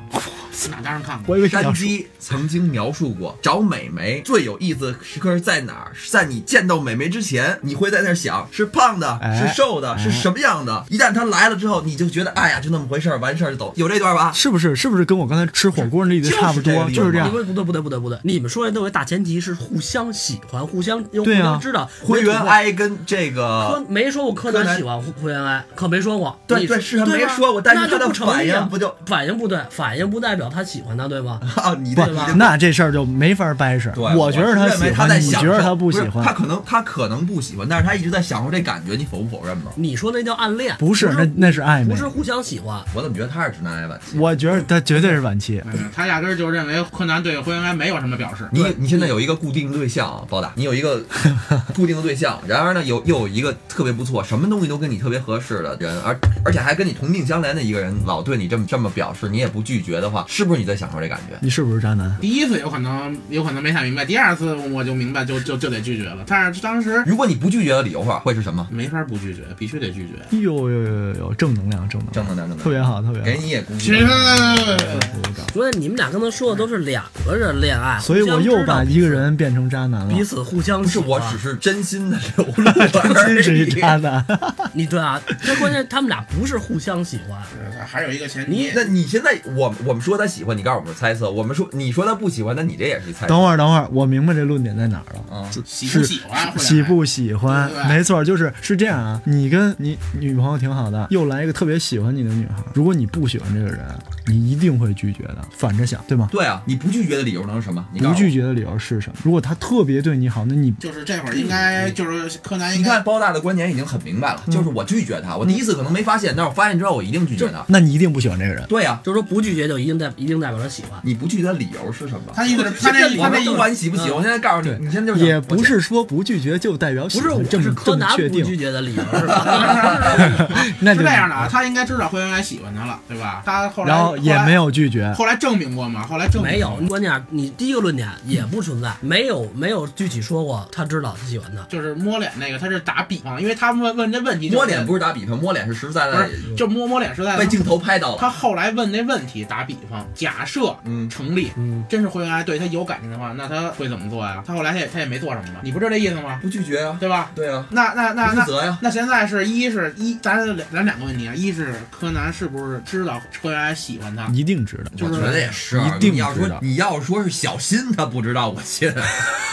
哪当然看过。我以为是想说山鸡曾经描述过，找美眉最有意思的时刻是在哪儿？是在你见到美眉之前，你会在那儿想是胖的，哎是瘦的，哎是什么样的？一旦她来了之后，你就觉得哎呀，就那么回事儿，完事儿就走。有这段吧？是不是？是不是跟我刚才吃火锅那例子差不多？就是这样不。对不对不对不对不对，你们说的都有个大前提是互相喜欢，互相又互相知道。灰原哀跟这柯个。没说过柯南喜欢灰原哀，可没说过。你对对是他没说过但是他的反应不就反应不对，反应不代表他喜欢他，对吧？啊，你对吧，那这事儿就没法掰扯。对，我觉得他喜欢，你他在享觉得他不喜欢他？可能他可能不喜欢，但是他一直在享受这感觉，你否不否认吧？你说那叫暗恋，不是，那那是暧昧不。是互相喜欢。我怎么觉得他是直男癌晚期？我觉得他绝对是晚期。嗯，他压根儿就认为柯南对灰原哀没有什么表示。你你现在有一个固定的对象啊，包打，你有一个 固定的对象，然而呢，有又有一个特别不错，什么东西都跟你特别合适的人，而而且还跟你同病相怜的一个人，老对你这么这么表示，你也不拒绝的话，是不是你在享受这感觉？你是不是渣男？第一次有可能有可能没太明白，第二次我就明白，就就就得拒绝了。但是当时如果你不拒绝的理由话，会是什么？没法不拒绝，必须得拒绝。有有有有有正能量，正能量，正能量，正能量，特别好，特别好。给你也鼓其励实。所以你们俩刚才说的都是两个人恋爱，所以我又把一个人变成渣男了。彼此互相不是，我只是真心的流露而真是一。渣男。你对啊，这关键他们俩不是互相喜欢，还有一个前你提，那你现在我我们说他喜欢，你告诉我们猜测；我们说你说他不喜欢，那你这也是猜测。等会儿，等会儿，我明白这论点在哪儿了。啊，喜不是喜欢喜不喜欢没错，就是是这样啊。你跟你女朋友挺好的，又来一个特别喜欢你的女孩，如果你不喜欢这个人，你一定会拒绝的。反着想，对吗？对啊，你不拒绝的理由能是什么？你不拒。绝的理由是什么？如果他特别对你好，那你就是这会儿应该就是柯南你看包大的观点已经很明白了，就是我拒绝他，我第一次可能没发现，但是我发现之后我一定拒绝他。那你一定不喜欢这个人。对呀、就是说不拒绝就一定代一定代表着喜欢。你不拒绝的理由是什么？他意思是 他那我们不他那意思管你喜不喜欢，我现在告诉你，你现在就是也不是说不拒绝就代表喜不是，欢，我这么是柯南不拒，绝的理由 是吧？那就是这样的啊，他应该知道灰原哀喜欢他了，对吧？他后来然后也没有拒绝。后来证明过吗？后来证明没有，关键你第一个论点也不存在，没有没有具体说过他知道他喜欢他。就是摸脸那个，他是打比方，因为他问问这问题，摸脸不是打比方，摸脸是实实在在不是就摸摸脸是在被镜头拍到了他。后来问那问题，打比方，假设嗯成立，嗯，真是灰原哀对他有感情的话，那他会怎么做呀？他后来他也他也没做什么吧？你不是这意思吗？不拒绝啊，对吧？对啊，那那那那不负责呀。那现在是一是一，咱两咱两个问题啊，一是柯南是不是知道灰原哀喜欢他？一定知道。就是我觉得也是，一定你要说你要说是小新他不知道，我信。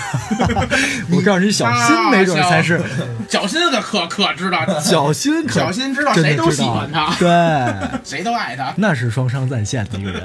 我告诉你，小新没准才是小新可可可知道，小新可，小新知道谁都知道喜欢他，对，谁都爱他。那是双商在线的一个人，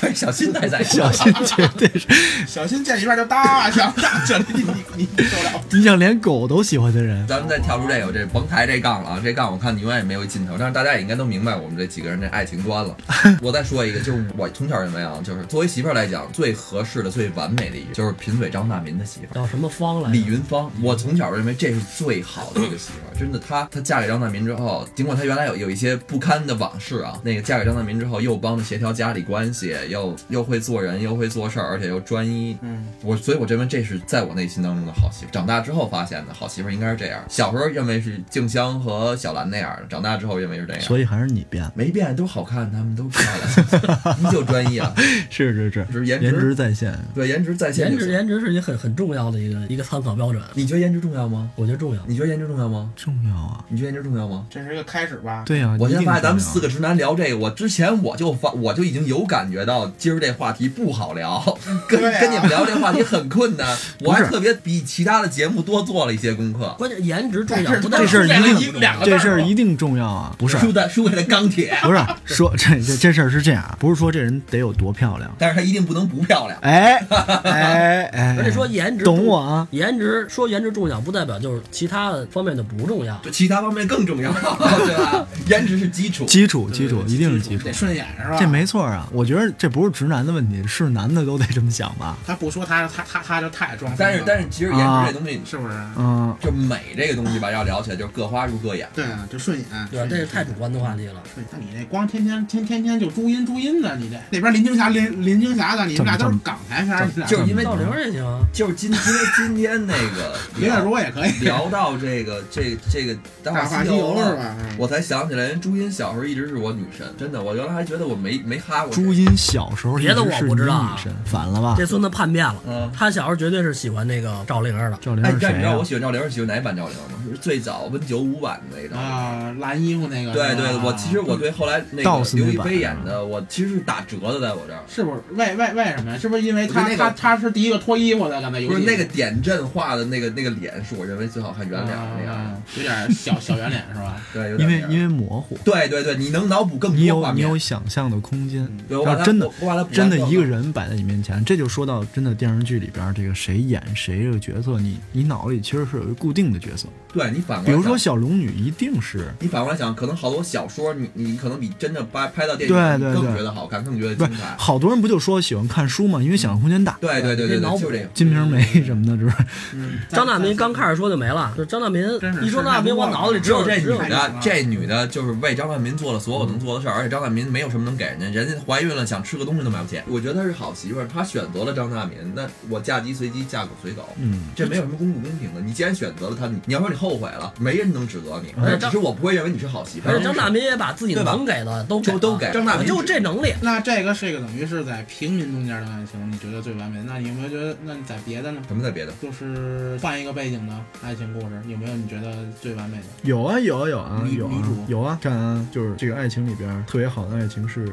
对，小心还在小心绝对是，小心见一面就大想大这你你你受了？你想连狗都喜欢的人，咱们再跳出这个，这甭抬这杠了啊！这杠我看你永远也没有尽头，但是大家也应该都明白我们这几个人这爱情观了。我再说一个，就是我从小认为啊，就是作为媳妇儿来讲，最合适的、最完美的一个，就是贫嘴张大民的媳妇儿。叫什么方来？李云芳，我从小认为这是最好的一个媳妇儿，真的，她她嫁给张大民之后，尽管她原来有有一些不堪的往事啊，那个嫁给张大民之后，又帮着协调家里关系，又又会做人，又会做事儿，而且又专一，嗯，我所以，我认为这是在我内心当中的好媳妇。长大之后发现的好媳妇应该是这样，小时候认为是静香和小兰那样的，长大之后认为是这样。所以还是你变了，没变，都好看，他们都漂亮，依旧专一啊，是是是，就是颜值颜值在线，对颜值在线。颜值颜值是一个很很重要的一个一个参考标准，你觉得颜值重要吗？我觉得重要。你觉得颜值重要吗？重要啊，你觉得颜值重要吗？这是一个开始吧？对呀、我现在发现咱们四个直男聊这个，我之前我就发我就已经有感觉到今儿这话题不好聊，跟、啊跟你们聊这话题很困难。我还特别比其他的节目多做了一些功课。关键颜值重要，这事儿一定两个字儿这事儿一定重要啊，不是输的输给了钢铁，不是说这这这事儿是这样，不是说这人得有多漂亮，但是他一定不能不漂亮。哎 哎哎，而且说颜值懂我啊，颜值说颜值重要，不代表就是其他的方面就不重要。就其他方面更重要，对吧？颜值是基础，基础基础一定是基础得，顺眼是吧？这没错啊，我觉得这不是直男的问题，是男的都得这么想吧，他不说他他他他就太装。但是但是其实颜值这东西，是不是？嗯，就美这个东西吧，要聊起来就是各花入各眼。对啊，就顺眼。对？这是太主主。观的话题了。对，那你那光天天天天天就朱茵朱茵的，你这那边林青霞林林青霞的，你们俩都是港台片就是因为赵灵儿也行啊，就是今 因为今天那个林月如也可以。聊到这个这这个《大大话西游了是吧？嗯我才想起来，人朱茵小时候一直是我女神，真的，我原来还觉得我没没哈过。朱茵小时候别的我不知道啊女神，反了吧？这孙子叛变了。嗯，他小时候绝对是喜欢那个赵灵儿的。哎，赵灵儿谁呀但你知道我？喜欢赵灵儿，喜欢哪版赵灵儿吗？就是最早温九五版的那个。啊，蓝衣服那个。对对，我其实我对后来那个刘亦菲演的，我其实是打折的，在我这儿。是不是为为为什么呀？是不是因为他我觉得那个他他是第一个脱衣服的？刚才游戏不是那个点阵画的那个那个脸，是我认为最好看圆脸的那样啊。有点小小圆脸是吧？对，因为因为模糊，对对对，你能脑补更你多画面有你有。想象的空间。对，真的我我把它真的一个人摆在你面前，这就说到真的电视剧里边这个谁演谁这个角色，你你脑子里其实是有一个固定的角色。对你反过来比如说小龙女一定是你反过来想，可能好多小说，你你可能比真的拍拍到电影，你更对对对觉得好看，更觉得不是精彩。好多人不就说喜欢看书吗？因为想象空间大。对对对对对，脑补这个。金瓶梅什么的，是不是？嗯，张大民刚开始说就没了，就是张大民一说张大民，我脑子里只只有这女有只有的，这女的就是为张大民做了所有能做的事儿，而且张大民没有什么能给人家，人家怀孕了想吃个东西都买不起。我觉得她是好媳妇儿，她选择了张大民，那我嫁鸡随鸡，嫁狗随狗，嗯，这没有什么公不公平的。你既然选择了他，你你要说你后悔了，没人能指责你，嗯但是只是我不会认为你是好媳妇儿。而且张大民也把自己能给的都就都给张大民就这能力。那这个是一个等于是在平民中间的爱情，你觉得最完美？那你有没有觉得，那你在别的呢？什么在别的？就是换一个背景的爱情故事，有没有你觉得最完美的？有啊有啊有啊有啊女女主有啊，看啊，就是这个爱情里边特别好的爱情是，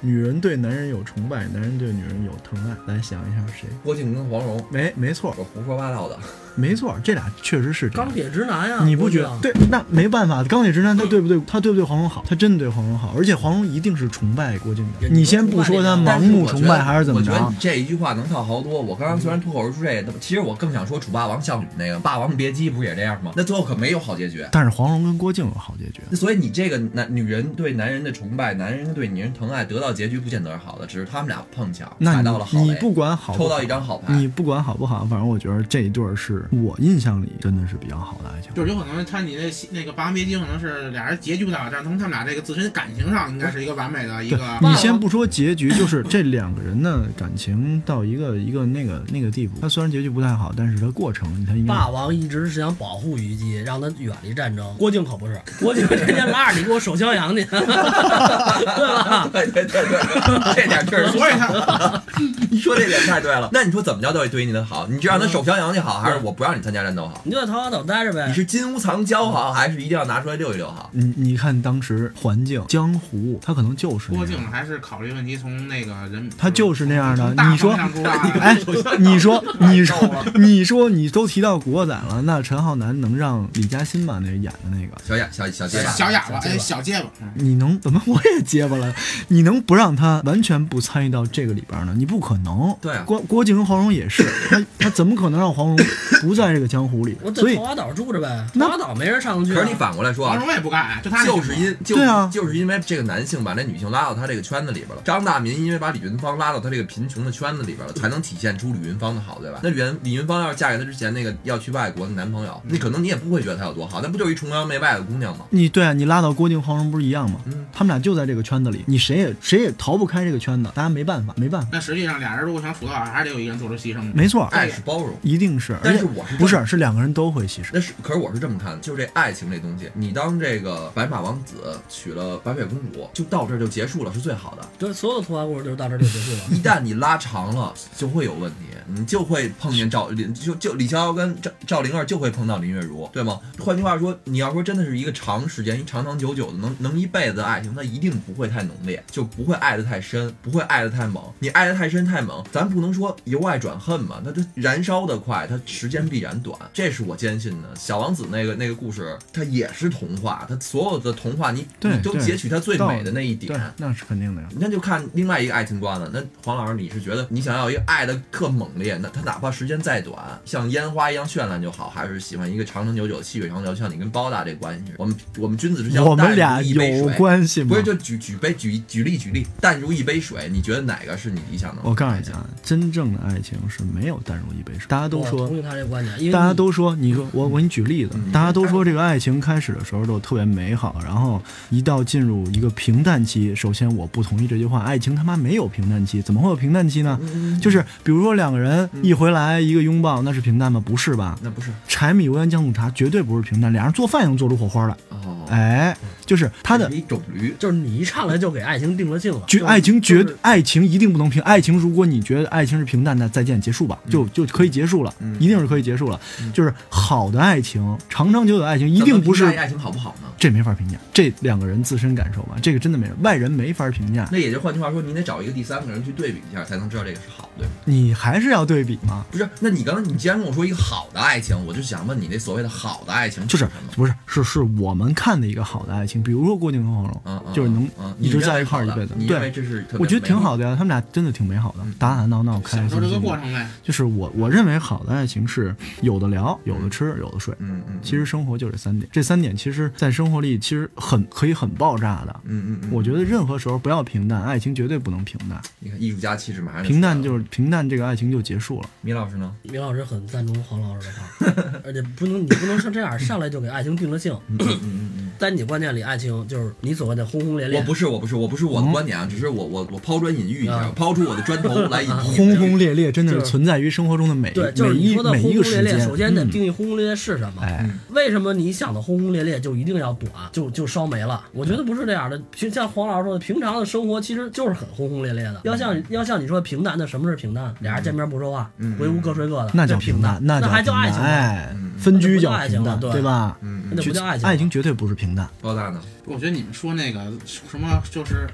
女人对男人有崇拜，男人对女人有疼爱。来想一下谁？郭靖跟黄蓉，没没错我胡说八道的。没错，这俩确实是钢。铁直男呀，你不觉得？对，那没办法，钢铁直男他对不对？他对不对黄蓉好？他真的对黄蓉好，而且黄蓉一定是崇拜郭靖的。你你先不说他盲目崇拜还是怎么着我觉得你，这一句话能套好多。我刚刚虽然脱口而出这个，其实我更想说楚霸王项羽那个《霸王别姬》不是也这样吗？那最后可没有好结局。但是黄蓉跟郭靖有好结局。那所以你这个男女人对男人的崇拜，男人对女人疼爱，得到结局不见得是好的，只是他们俩碰巧踩那你到了好雷，你不管好不好抽到一张好牌。你不管好不好，反正我觉得这一对儿是我印象里真的是比较好的爱情。就是有可能他你那那个《霸王别姬》可能是俩人结局不太好，但是从他们俩这个自身感情上应该是一个完美的一个。你先不说结局，就是这两个人的感情到一个一个那个那个地步，他虽然结局不太好，但是他过程他应该霸王一直是想保护虞姬，让他远离战争。郭靖可不是，郭靖天天拉着你给我守襄阳去，对吧？对对对对，这点确实所以他，你说这点太对了。那你说怎么叫对对你的好？你就让他守襄阳去好，还是我不让你参加战斗好？你就在桃花岛待着呗。你是金屋藏娇好，还是一定要拿出来溜一溜好？你你看当时环境江湖，他可能就是郭靖还是考虑问题从那个人，他就是那样的你说哎，你说，你说，你说，你都提到古惑仔了，那陈浩南能让李嘉欣吧？那演的那个，小哑小小结巴，小哑巴，哎，小结巴你能怎么我也结巴了？你能不让他完全不参与到这个里边呢？你不可能。对啊郭郭靖跟黄蓉也是，他他怎么可能让黄蓉不在这个江湖里我？在以桃花岛住着呗，那桃花岛没人上去啊。可是你反过来说啊，黄蓉也不干，就他那就是因就对啊就是因为这个男性把那女性拉到他这个圈子里边了。张大民因为把李云芳拉到他这个贫穷的圈子里边了，才能体现出李云芳的好，对吧？那李云李云芳要是嫁给他之前那个要去外国的男朋友，那可能你也不会觉得他有多好，那不就是一崇洋媚外的姑娘吗？你对啊，你拉到郭靖、黄蓉不是一样吗？嗯他们俩就在这个圈子里，你谁也谁也逃不开这个圈子，大家没办法，没办法，那实际上俩人如果想处到好，还是得有一个人做出牺牲。没错，爱是包容。一定是。但而且是我是不是是两个人都会牺牲？那是，可是我是这么看的，就是这爱情这东西，你当这个白马王子娶了白雪公主，就到这儿就结束了，是最好的。对，所有的童话故事就是到这儿就结束了。一旦你拉长了，就会有问题，你就会碰见赵林，就就李逍遥跟赵赵灵儿就会碰到林月如，对吗？换句话说，你要说真的是一个长时间、一长长久久的能能一辈子的爱情，那一定不会太浓烈，就不会爱得太深，不会爱得太猛。你爱得太深太猛，咱不能说由爱转恨嘛，那它燃烧的快，它时间必然短，这是我坚信的。小王子那个那个故事，它也是童话，它所有的童话你你都截取它最美的那一点。，那是肯定的呀。那就看另外一个爱情观了。那黄老师，你是觉得你想要一个爱的特猛烈，那他哪怕时间再短，像烟花一样绚烂就好，还是喜欢一个长长久久、细水长流，像你跟包大这关系？我们我们君子之交，我们俩淡如一杯有水关系吗？不是，就举举杯举举例举例，淡如一杯水，你觉得哪个是你理想的？我告诉你啊，真正的爱情是没有淡如一杯水。大家都说大家都说，你说我我给你举例子，嗯大家都说这个爱情开始的时候都特别美好，然后一到进入一个平淡期，首先我不同意这句话，爱情他妈没有平淡期，怎么会有平淡期呢？嗯 就是比如说两个人一回来一个拥抱，那是平淡吗？不是吧？那不是柴米油盐酱醋茶绝对不是平淡，俩人做饭也能做出火花来。哦，哎，就是他的一种驴。就是你一上来就给爱情定了性了，爱情绝就是爱情一定不能平，爱情如果你觉得爱情是平淡，的再见结束吧，就就可以结束了，嗯一定是可以结束了。就是好的爱情，长长久久的爱情一定不是爱情好不好呢？这没法评价，这两个人自身感受吧，这个真的没外人没法评价，那也就换句话说，你得找一个第三个人去对比一下，才能知道这个是好的，对吗？你还是要对比吗，不是，那你刚才你既然跟我说一个好的爱情，我就想问你那所谓的好的爱情就是什么？不是是是我们看的一个好的爱情，比如说郭靖和黄蓉，嗯，嗯就是能嗯一直在一块儿一辈子你认为对这是我觉得挺好的呀，他们俩真的挺美好的，打打闹闹，开开享受这个心心。过程呗。就是我我认为好的爱情是有的聊，有的吃，有的睡。嗯嗯，其实生活就这三点，这三点其实在生活力其实很可以很爆炸的。嗯嗯嗯，我觉得任何时候不要平淡，爱情绝对不能平淡，你看艺术家气质马上平淡就是平淡，这个爱情就结束了。米老师呢？米老师很赞同黄老师的话，而且不能你不能像这样上来就给爱情定了性。嗯嗯嗯嗯。在你观念里，爱情就是你所谓的轰轰烈烈。我不是，我不是，我不是我的观点啊，只是我我我抛砖引玉一下，啊抛出我的砖头来引。轰轰烈烈真的是是存在于生活中的每对，就是你说的每一个时轰轰烈烈，首先得嗯定义轰轰烈烈是什么。哎，为什么你想的轰轰烈烈就一定要短，就就烧没了？我觉得不是这样的。平像黄老师说的，平常的生活其实就是很轰轰烈烈的。要像要像你说平淡，那什么是平淡？俩人见面不说话，回屋各睡各的，那叫平淡，那还叫爱情吗？哎，分居叫那不叫爱情平淡，对对吧？嗯那不叫爱情。爱情绝对不是平淡。包大呢？我觉得你们说那个什么就是。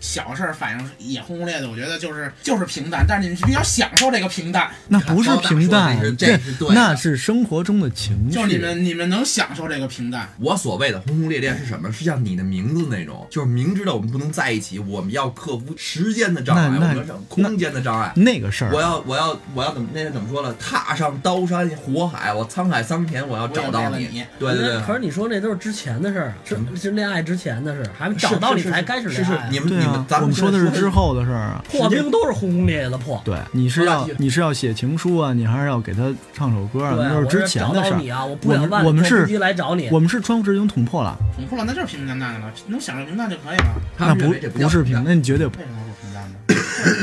小事儿反正也轰轰烈烈的，我觉得就是就是平淡，但是你们比较享受这个平淡，那不是平淡这是这是对那是生活中的情绪。就是你们你们能享受这个平淡。我所谓的轰轰烈烈是什么？是像你的名字那种，就是明知道我们不能在一起，我们要克服时间的障碍，我们空间的障碍。那个事儿我要我要我要怎么那天怎么说了？踏上刀山火海，我沧海桑田，我要找到你。对对对，可是你说那都是之前的事儿，是是恋爱之前的事儿，还没找到你是才开始是是恋爱。你们你们对啊，咱们我们说的是之后的事儿啊。破冰都是轰轰烈烈的破。对，你是要你是要写情书啊，你还是要给他唱首歌啊？那都是之前的事儿。你啊！我不我们我们是。我们是窗户纸已经捅破了，捅破了那就是平平淡淡的了，能想着平淡就可以了。那不不是平，那你绝对不为什么不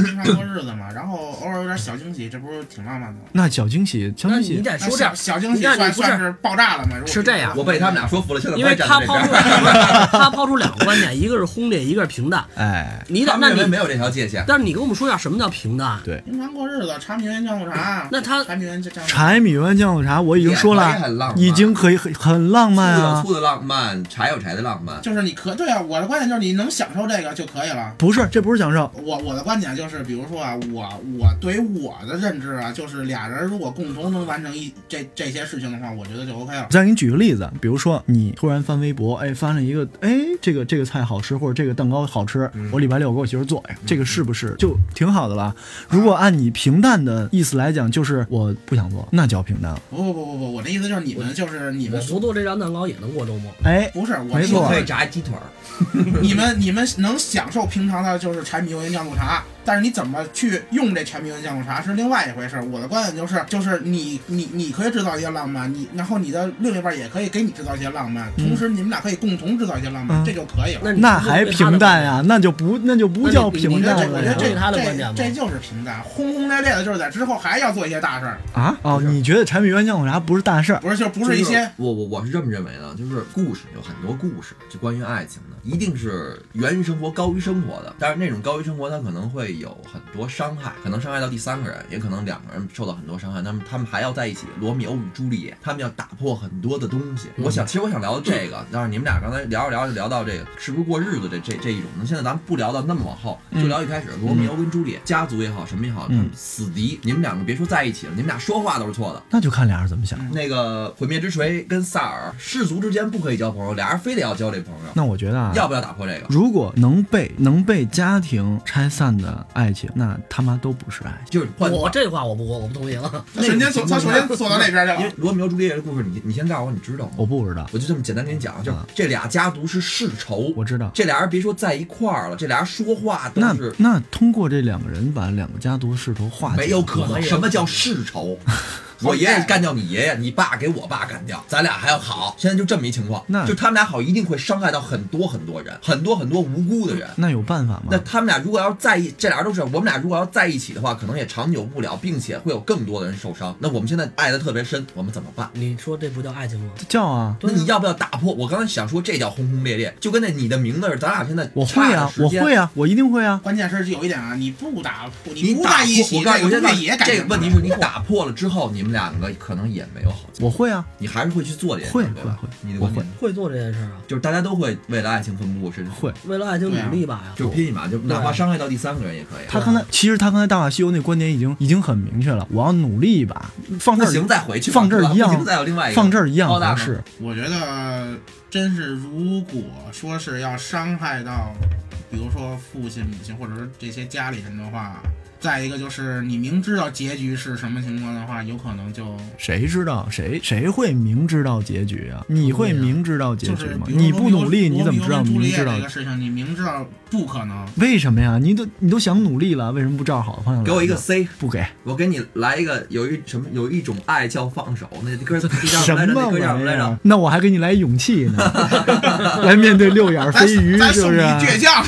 平常过日子嘛，然后偶尔有点小惊喜，这不是挺浪漫的吗？那小惊喜，小那你惊喜，你得说这样，小小惊喜你算你不是算是爆炸了吗？如果是这样我被他们俩说服了，现在因为也站在这他抛出边。他抛出两个观点，一个是轰烈，一个是平淡。哎，你得那你他们认为没，有这条界限。但是你跟我们说一下什么叫平淡？对，平常过日子，柴米油盐酱醋茶。那他柴米油酱醋茶，柴米油盐酱醋茶，我已经说也了很浪，漫已经可以很很浪漫啊。醋有醋的浪漫，柴有柴的浪漫。就是你可对啊，我的观点就是你能享受这个就可以了。不是，这不是享受，我我的观点就是，比如说啊，我我对于我的认知啊，就是俩人如果共同能完成一这这些事情的话，我觉得就 OK 了。再给你举个例子，比如说你突然翻微博，哎，翻了一个，哎，这个这个菜好吃，或者这个蛋糕好吃，我礼拜六给我媳妇做呀，这个是不是就挺好的了？如果按你平淡的意思来讲，就是我不想做，那叫平淡了。不不不不不，我的意思就是你们就是你们不做这张蛋糕也能过周末。哎，不是我可以炸鸡腿儿，你们你们能享受平常的就是柴米油盐酱醋茶，但是你怎么去用这柴米油盐酱醋茶是另外一回事儿。我的观点就是，就是你你你可以制造一些浪漫，你然后你的另一半也可以给你制造一些浪漫，同时你们俩可以共同制造一些浪漫，嗯这就可以了。那那还平淡呀、那就不那就不叫平我觉得这，淡了我觉得这他的观这点这就是平淡，轰轰烈烈的，就是在之后还要做一些大事儿，啊！哦，你觉得柴米油盐酱醋茶不是大事儿？不是就不是一些我我我是这么认为的，就是故事有很多故事，就关于爱情的，一定是源于生活高于生活的。但是那种高于生活，它可能会有很多伤害，可能伤害到第三个人，也可能两个人受到很多伤害。那么他们还要在一起，罗密欧与朱丽叶，他们要打破很多的东西。我想，其实我想聊的这个，但是你们俩刚才聊着聊着就聊到这个，是不是过日子这这这一种呢？现在咱们不聊到那么往后，就聊一开始，罗密欧跟朱丽叶，家族也好，什么也好，他们死敌，你们两个别说在一起了，你们俩说话都是错的。那就看俩人怎么想。那个毁灭之锤跟萨尔氏族之间不可以交朋友，俩人非得要交这朋友，那我觉得啊，要不要打破这个？如果能被能被家庭拆散的爱情，那他妈都不是爱情。就是我这话我不我不同意瞬间从他首先送到那边去因为了。罗密欧朱丽叶的故事，你你先告诉我你知道吗？我不知道，我就这么简单给你讲，就这俩家族是世仇，我知道。这俩人别说在一块儿了，这俩人说话都那是那通过这两个人把两个家族世仇化解，没有可能。什么叫世仇？我爷爷干掉你爷爷，你爸给我爸干掉，咱俩还要好。现在就这么一情况，那就他们俩好，一定会伤害到很多很多人，很多很多无辜的人。那有办法吗？那他们俩如果要是在一，这俩人都是我们俩如果要在一起的话，可能也长久不了，并且会有更多的人受伤。那我们现在爱的特别深，我们怎么办？你说这不叫爱情吗？叫啊，那你要不要打破？我刚才想说，这叫轰轰烈烈，就跟那你的名字咱俩现在我会啊，我啊。会啊，我一定会啊。关键是有一点啊，你不打破，你打破不在一起，我告诉你，这个问题是你打破了之后，你们两个可能也没有好结果，我会啊，你还是会去做这件事，会对吧会会我会你的观点会做这件事啊？就是大家都会为了爱情奋不顾身，会。为了爱情努力一把呀。就拼一把，就哪怕伤害到第三个人也可以。他刚才其实他刚才《大话西游》那观点已经已经很明确了，我要努力一把，放这儿行再回去，放这儿一样再有另外一个，放这儿一样合适。我觉得真是，如果说是要伤害到，比如说父亲、母亲，或者说这些家里人的话，再一个就是你明知道结局是什么情况的话，有可能就谁知道谁谁会明知道结局啊？你会明知道结局吗？是你不努力，你怎么知道明知道这？个事情？你明知道不可能，为什么呀？你都你都想努力了，为什么不照好的方向来？给我一个 C，不给我给你来一个，有一什么有一种爱叫放手，那歌 什来着？么那歌叫来着？？那我还给你来勇气呢，来面对六眼飞鱼，是不是？倔强。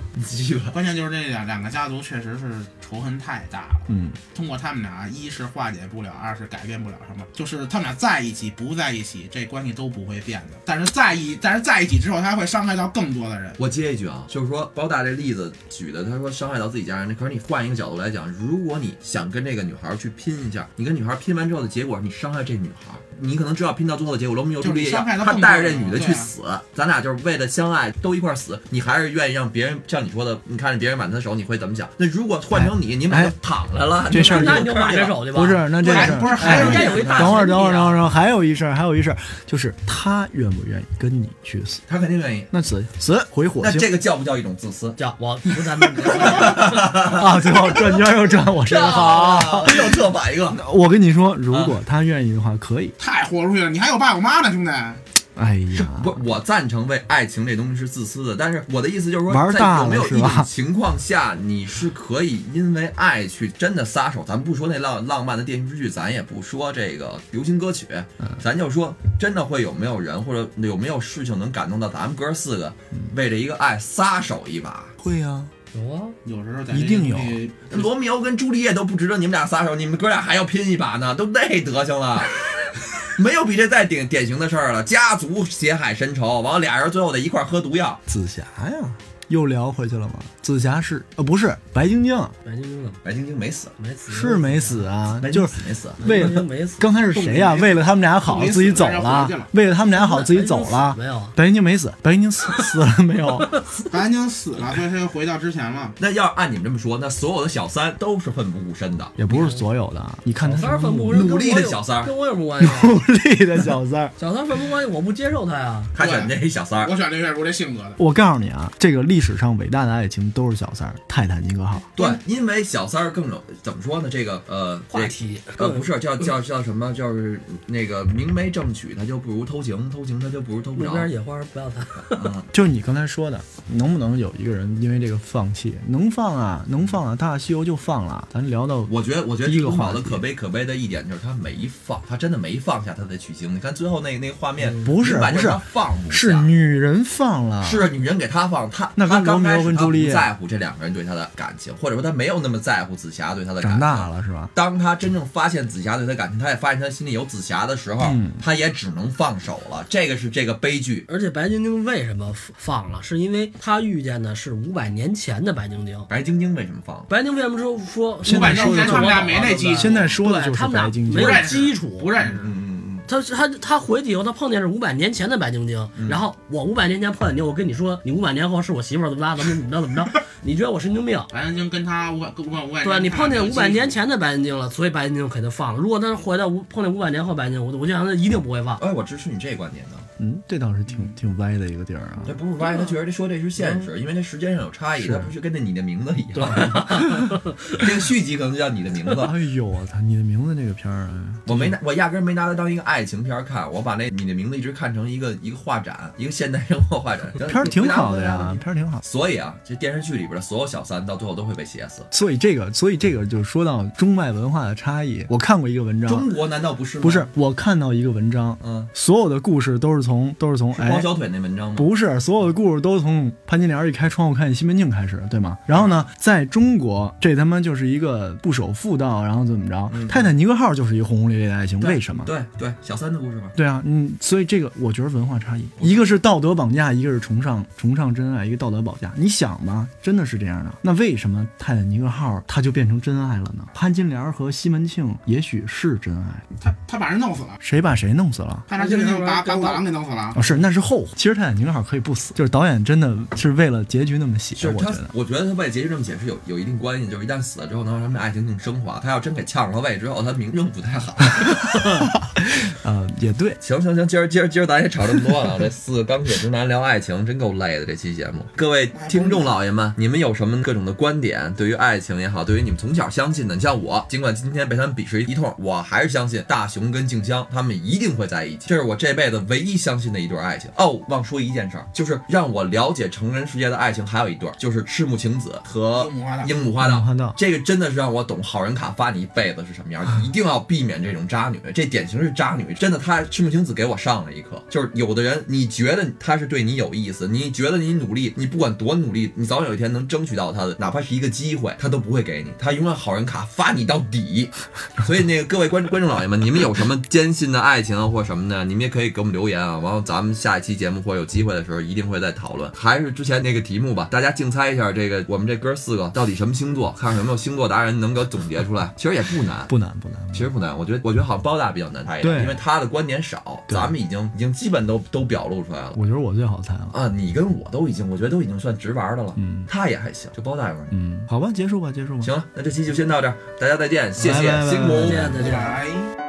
关键就是这两两个家族确实是仇恨太大了。嗯，通过他们俩，一是化解不了，二是改变不了什么。就是他们俩在一起不在一起，这关系都不会变的。但是在一但是在一起之后，他会伤害到更多的人。我接一句啊，就是说包大这例子举的，他说伤害到自己家人，那可是你换一个角度来讲，如果你想跟这个女孩去拼一下，你跟女孩拼完之后的结果，你伤害这女孩，你可能知道拼到最后的结果，罗密欧朱丽叶他带着这女的去死，咱俩就是为了相爱都一块儿死，你还是愿意让别人像你说的，你看着别人挽他的手，你会怎么想？那如果换成你，你们俩就躺来了，这事儿那你就挽着手去吧。不是，那这事儿不是还哎有一这有一大等会儿，等会儿，等会儿，等会儿，还有一事儿，还有一事儿，就是他愿不愿意跟你去死？他肯定愿意。那死死回火星那这个叫不叫一种自私？叫我不咱们 啊！最后转圈又转我身上，好。又特摆一个，我跟你说，如果他愿意的话，可以。太豁出去了，你还有爸有妈呢，兄弟。哎呀，不？我赞成为爱情这东西是自私的，但是我的意思就是说，在玩大了有没有一种情况下，你是可以因为爱去真的撒手？咱不说那浪浪漫的电视剧，咱也不说这个流行歌曲，嗯咱就说真的会有没有人或者有没有事情能感动到咱们哥四个，为这一个爱撒手一把？会呀，有啊，有时候在一定有罗密欧跟朱丽叶都不值得你们俩撒手，你们哥俩还要拼一把呢，都那德行了。没有比这再典典型的事儿了，家族血海深仇，完俩人最后得一块儿喝毒药。紫霞呀，又聊回去了吗？紫霞是呃不是白晶晶，白晶晶怎么白晶晶没死，没死？是没死啊白，晶就是晶没死。为了没死。刚开始谁呀、为了他们俩好自己走了，为了他们俩好自己走了。没有啊？白晶晶没死，白晶晶死 死了没有？白晶晶死了，所以他又回到之前了。那要按你们这么说，那所有的小三都是奋不顾身的。也不是所有的，你看他小三奋不顾身，努力的有小三儿跟我有什么关系啊？努力的小三儿。小三儿奋不顾关系，我不接受他呀。他选这一小三儿，我选这月如这性格的，我告诉你啊，这个历史上伟大的爱情都是小三儿，泰坦尼克号。对，因为小三儿更有怎么说呢？这个呃，话题呃不是叫叫叫什么？就是那个明媒正娶，他就不如偷情，偷情他就不如偷不着。那边野花不要谈。嗯就是你刚才说的，能不能有一个人因为这个放弃？能放啊，能放啊，《大话西游》就放了。咱聊到我觉得，我觉得第一个东宝的可悲可悲的一点就是他没放，他真的没放下他的取经。你看最后那那个画面，不是不是放不是女人放了，是女人给他放，他那跟他刚开始他不在乎这两个人对他的感情，或者说他没有那么在乎紫霞对他的感情。长大了是吧？当他真正发现紫霞对他感情，他也发现他心里有紫霞的时候，嗯他也只能放手了。这个是这个悲剧。而且白晶晶为什么放了？是因为他遇见的是五百年前的白晶晶。白晶晶为什么放？白晶晶为什么说说五百年前他们俩没那基础现在说的就是对他们俩白晶晶没有基础，不认识。嗯，他他他回去以后，他碰见是五百年前的白晶晶，然后我五百年前碰见你，我跟你说，你五百年后是我媳妇儿，怎么着怎么怎么着怎么着，你觉得我神经病？白晶晶跟他五百五百五百，对，你碰见五百年前的白晶晶了，所以白晶晶肯定放了。如果他回到五碰见五百年后白晶晶，我我就想他一定不会放。哎，我支持你这观点呢。嗯，这倒是挺挺歪的一个地儿啊。这不是歪，他确实得说这是现实，因为它时间上有差异，是它不是跟那你的名字一样。这个续集可能就叫你的名字。哎呦我操，你的名字那个片儿啊，我没拿，我压根儿没拿它当一个爱情片看，我把那你的名字一直看成一个一个画展，一个现代生活画展。片儿挺好的呀，片儿挺好。所以啊，这电视剧里边的所有小三到最后都会被写死。所以这个，所以这个就说到中外文化的差异。我看过一个文章，中国难道不是吗？不是，我看到一个文章，嗯，所有的故事都是从都是从黄小腿那文章吗？不是，所有的故事都从潘金莲一开窗户看见西门庆开始，对吗？然后呢，在中国，这他妈就是一个不守妇道，然后怎么着？泰坦尼克号就是一个轰轰烈烈的爱情，为什么？对对，小三的故事吧。对啊，嗯，所以这个我觉得文化差异，一个是道德绑架，一个是崇尚崇尚真爱，一个道德绑架。你想吧，真的是这样的。那为什么泰坦尼克号它就变成真爱了呢？潘金莲和西门庆也许是真爱，他他把人弄死了，谁把谁弄死了？他拿金莲把把法郎给弄死了。哦，是，那是后话。其实泰坦尼克号可以不死，就是导演真的是为了结局那么写，我觉得，。我觉得他为结局这么写是有有一定关系，就是一旦死了之后，能让他们的爱情更升华。他要真给呛了胃之后，他名声不太好。呃，也对，行行行，今儿今儿今儿咱也吵这么多了，这四个钢铁直男聊爱情，真够累的这期节目。各位听众老爷们，你们有什么各种的观点？对于爱情也好，对于你们从小相信的，你像我，尽管今天被他们鄙视一通，我还是相信大雄跟静香他们一定会在一起，这是我这辈子唯一相信的一对爱情。哦，忘说一件事儿，就是让我了解成人世界的爱情，还有一对儿，就是赤木晴子和樱木花道樱木花道。这个真的是让我懂好人卡发你一辈子是什么样，一定要避免这种渣女，这典型是渣女。真的，她赤木晴子给我上了一课，就是有的人你觉得他是对你有意思，你觉得你努力，你不管多努力，你早晚有一天能争取到他的，哪怕是一个机会，他都不会给你，他永远好人卡发你到底。所以那个各位观观众老爷们，你们有什么坚信的爱情啊或什么的，你们也可以给我们留言啊。完后，咱们下一期节目或者有机会的时候，一定会再讨论。还是之前那个题目吧，大家竞猜一下，这个我们这哥四个到底什么星座，看看有没有星座达人能够总结出来。其实也不难，不难不难。其实不难，我觉得我觉得好像包大比较难猜一点，对因为他的观点少，咱们已经已经基本都都表露出来了。我觉得我最好猜了。啊，你跟我都已经，我觉得都已经算直玩的了。嗯他也还行，就包大一会儿。嗯，好吧，结束吧，结束吧。行了，那这期就先到这儿，大家再见，谢谢，辛苦。再见再见。拜。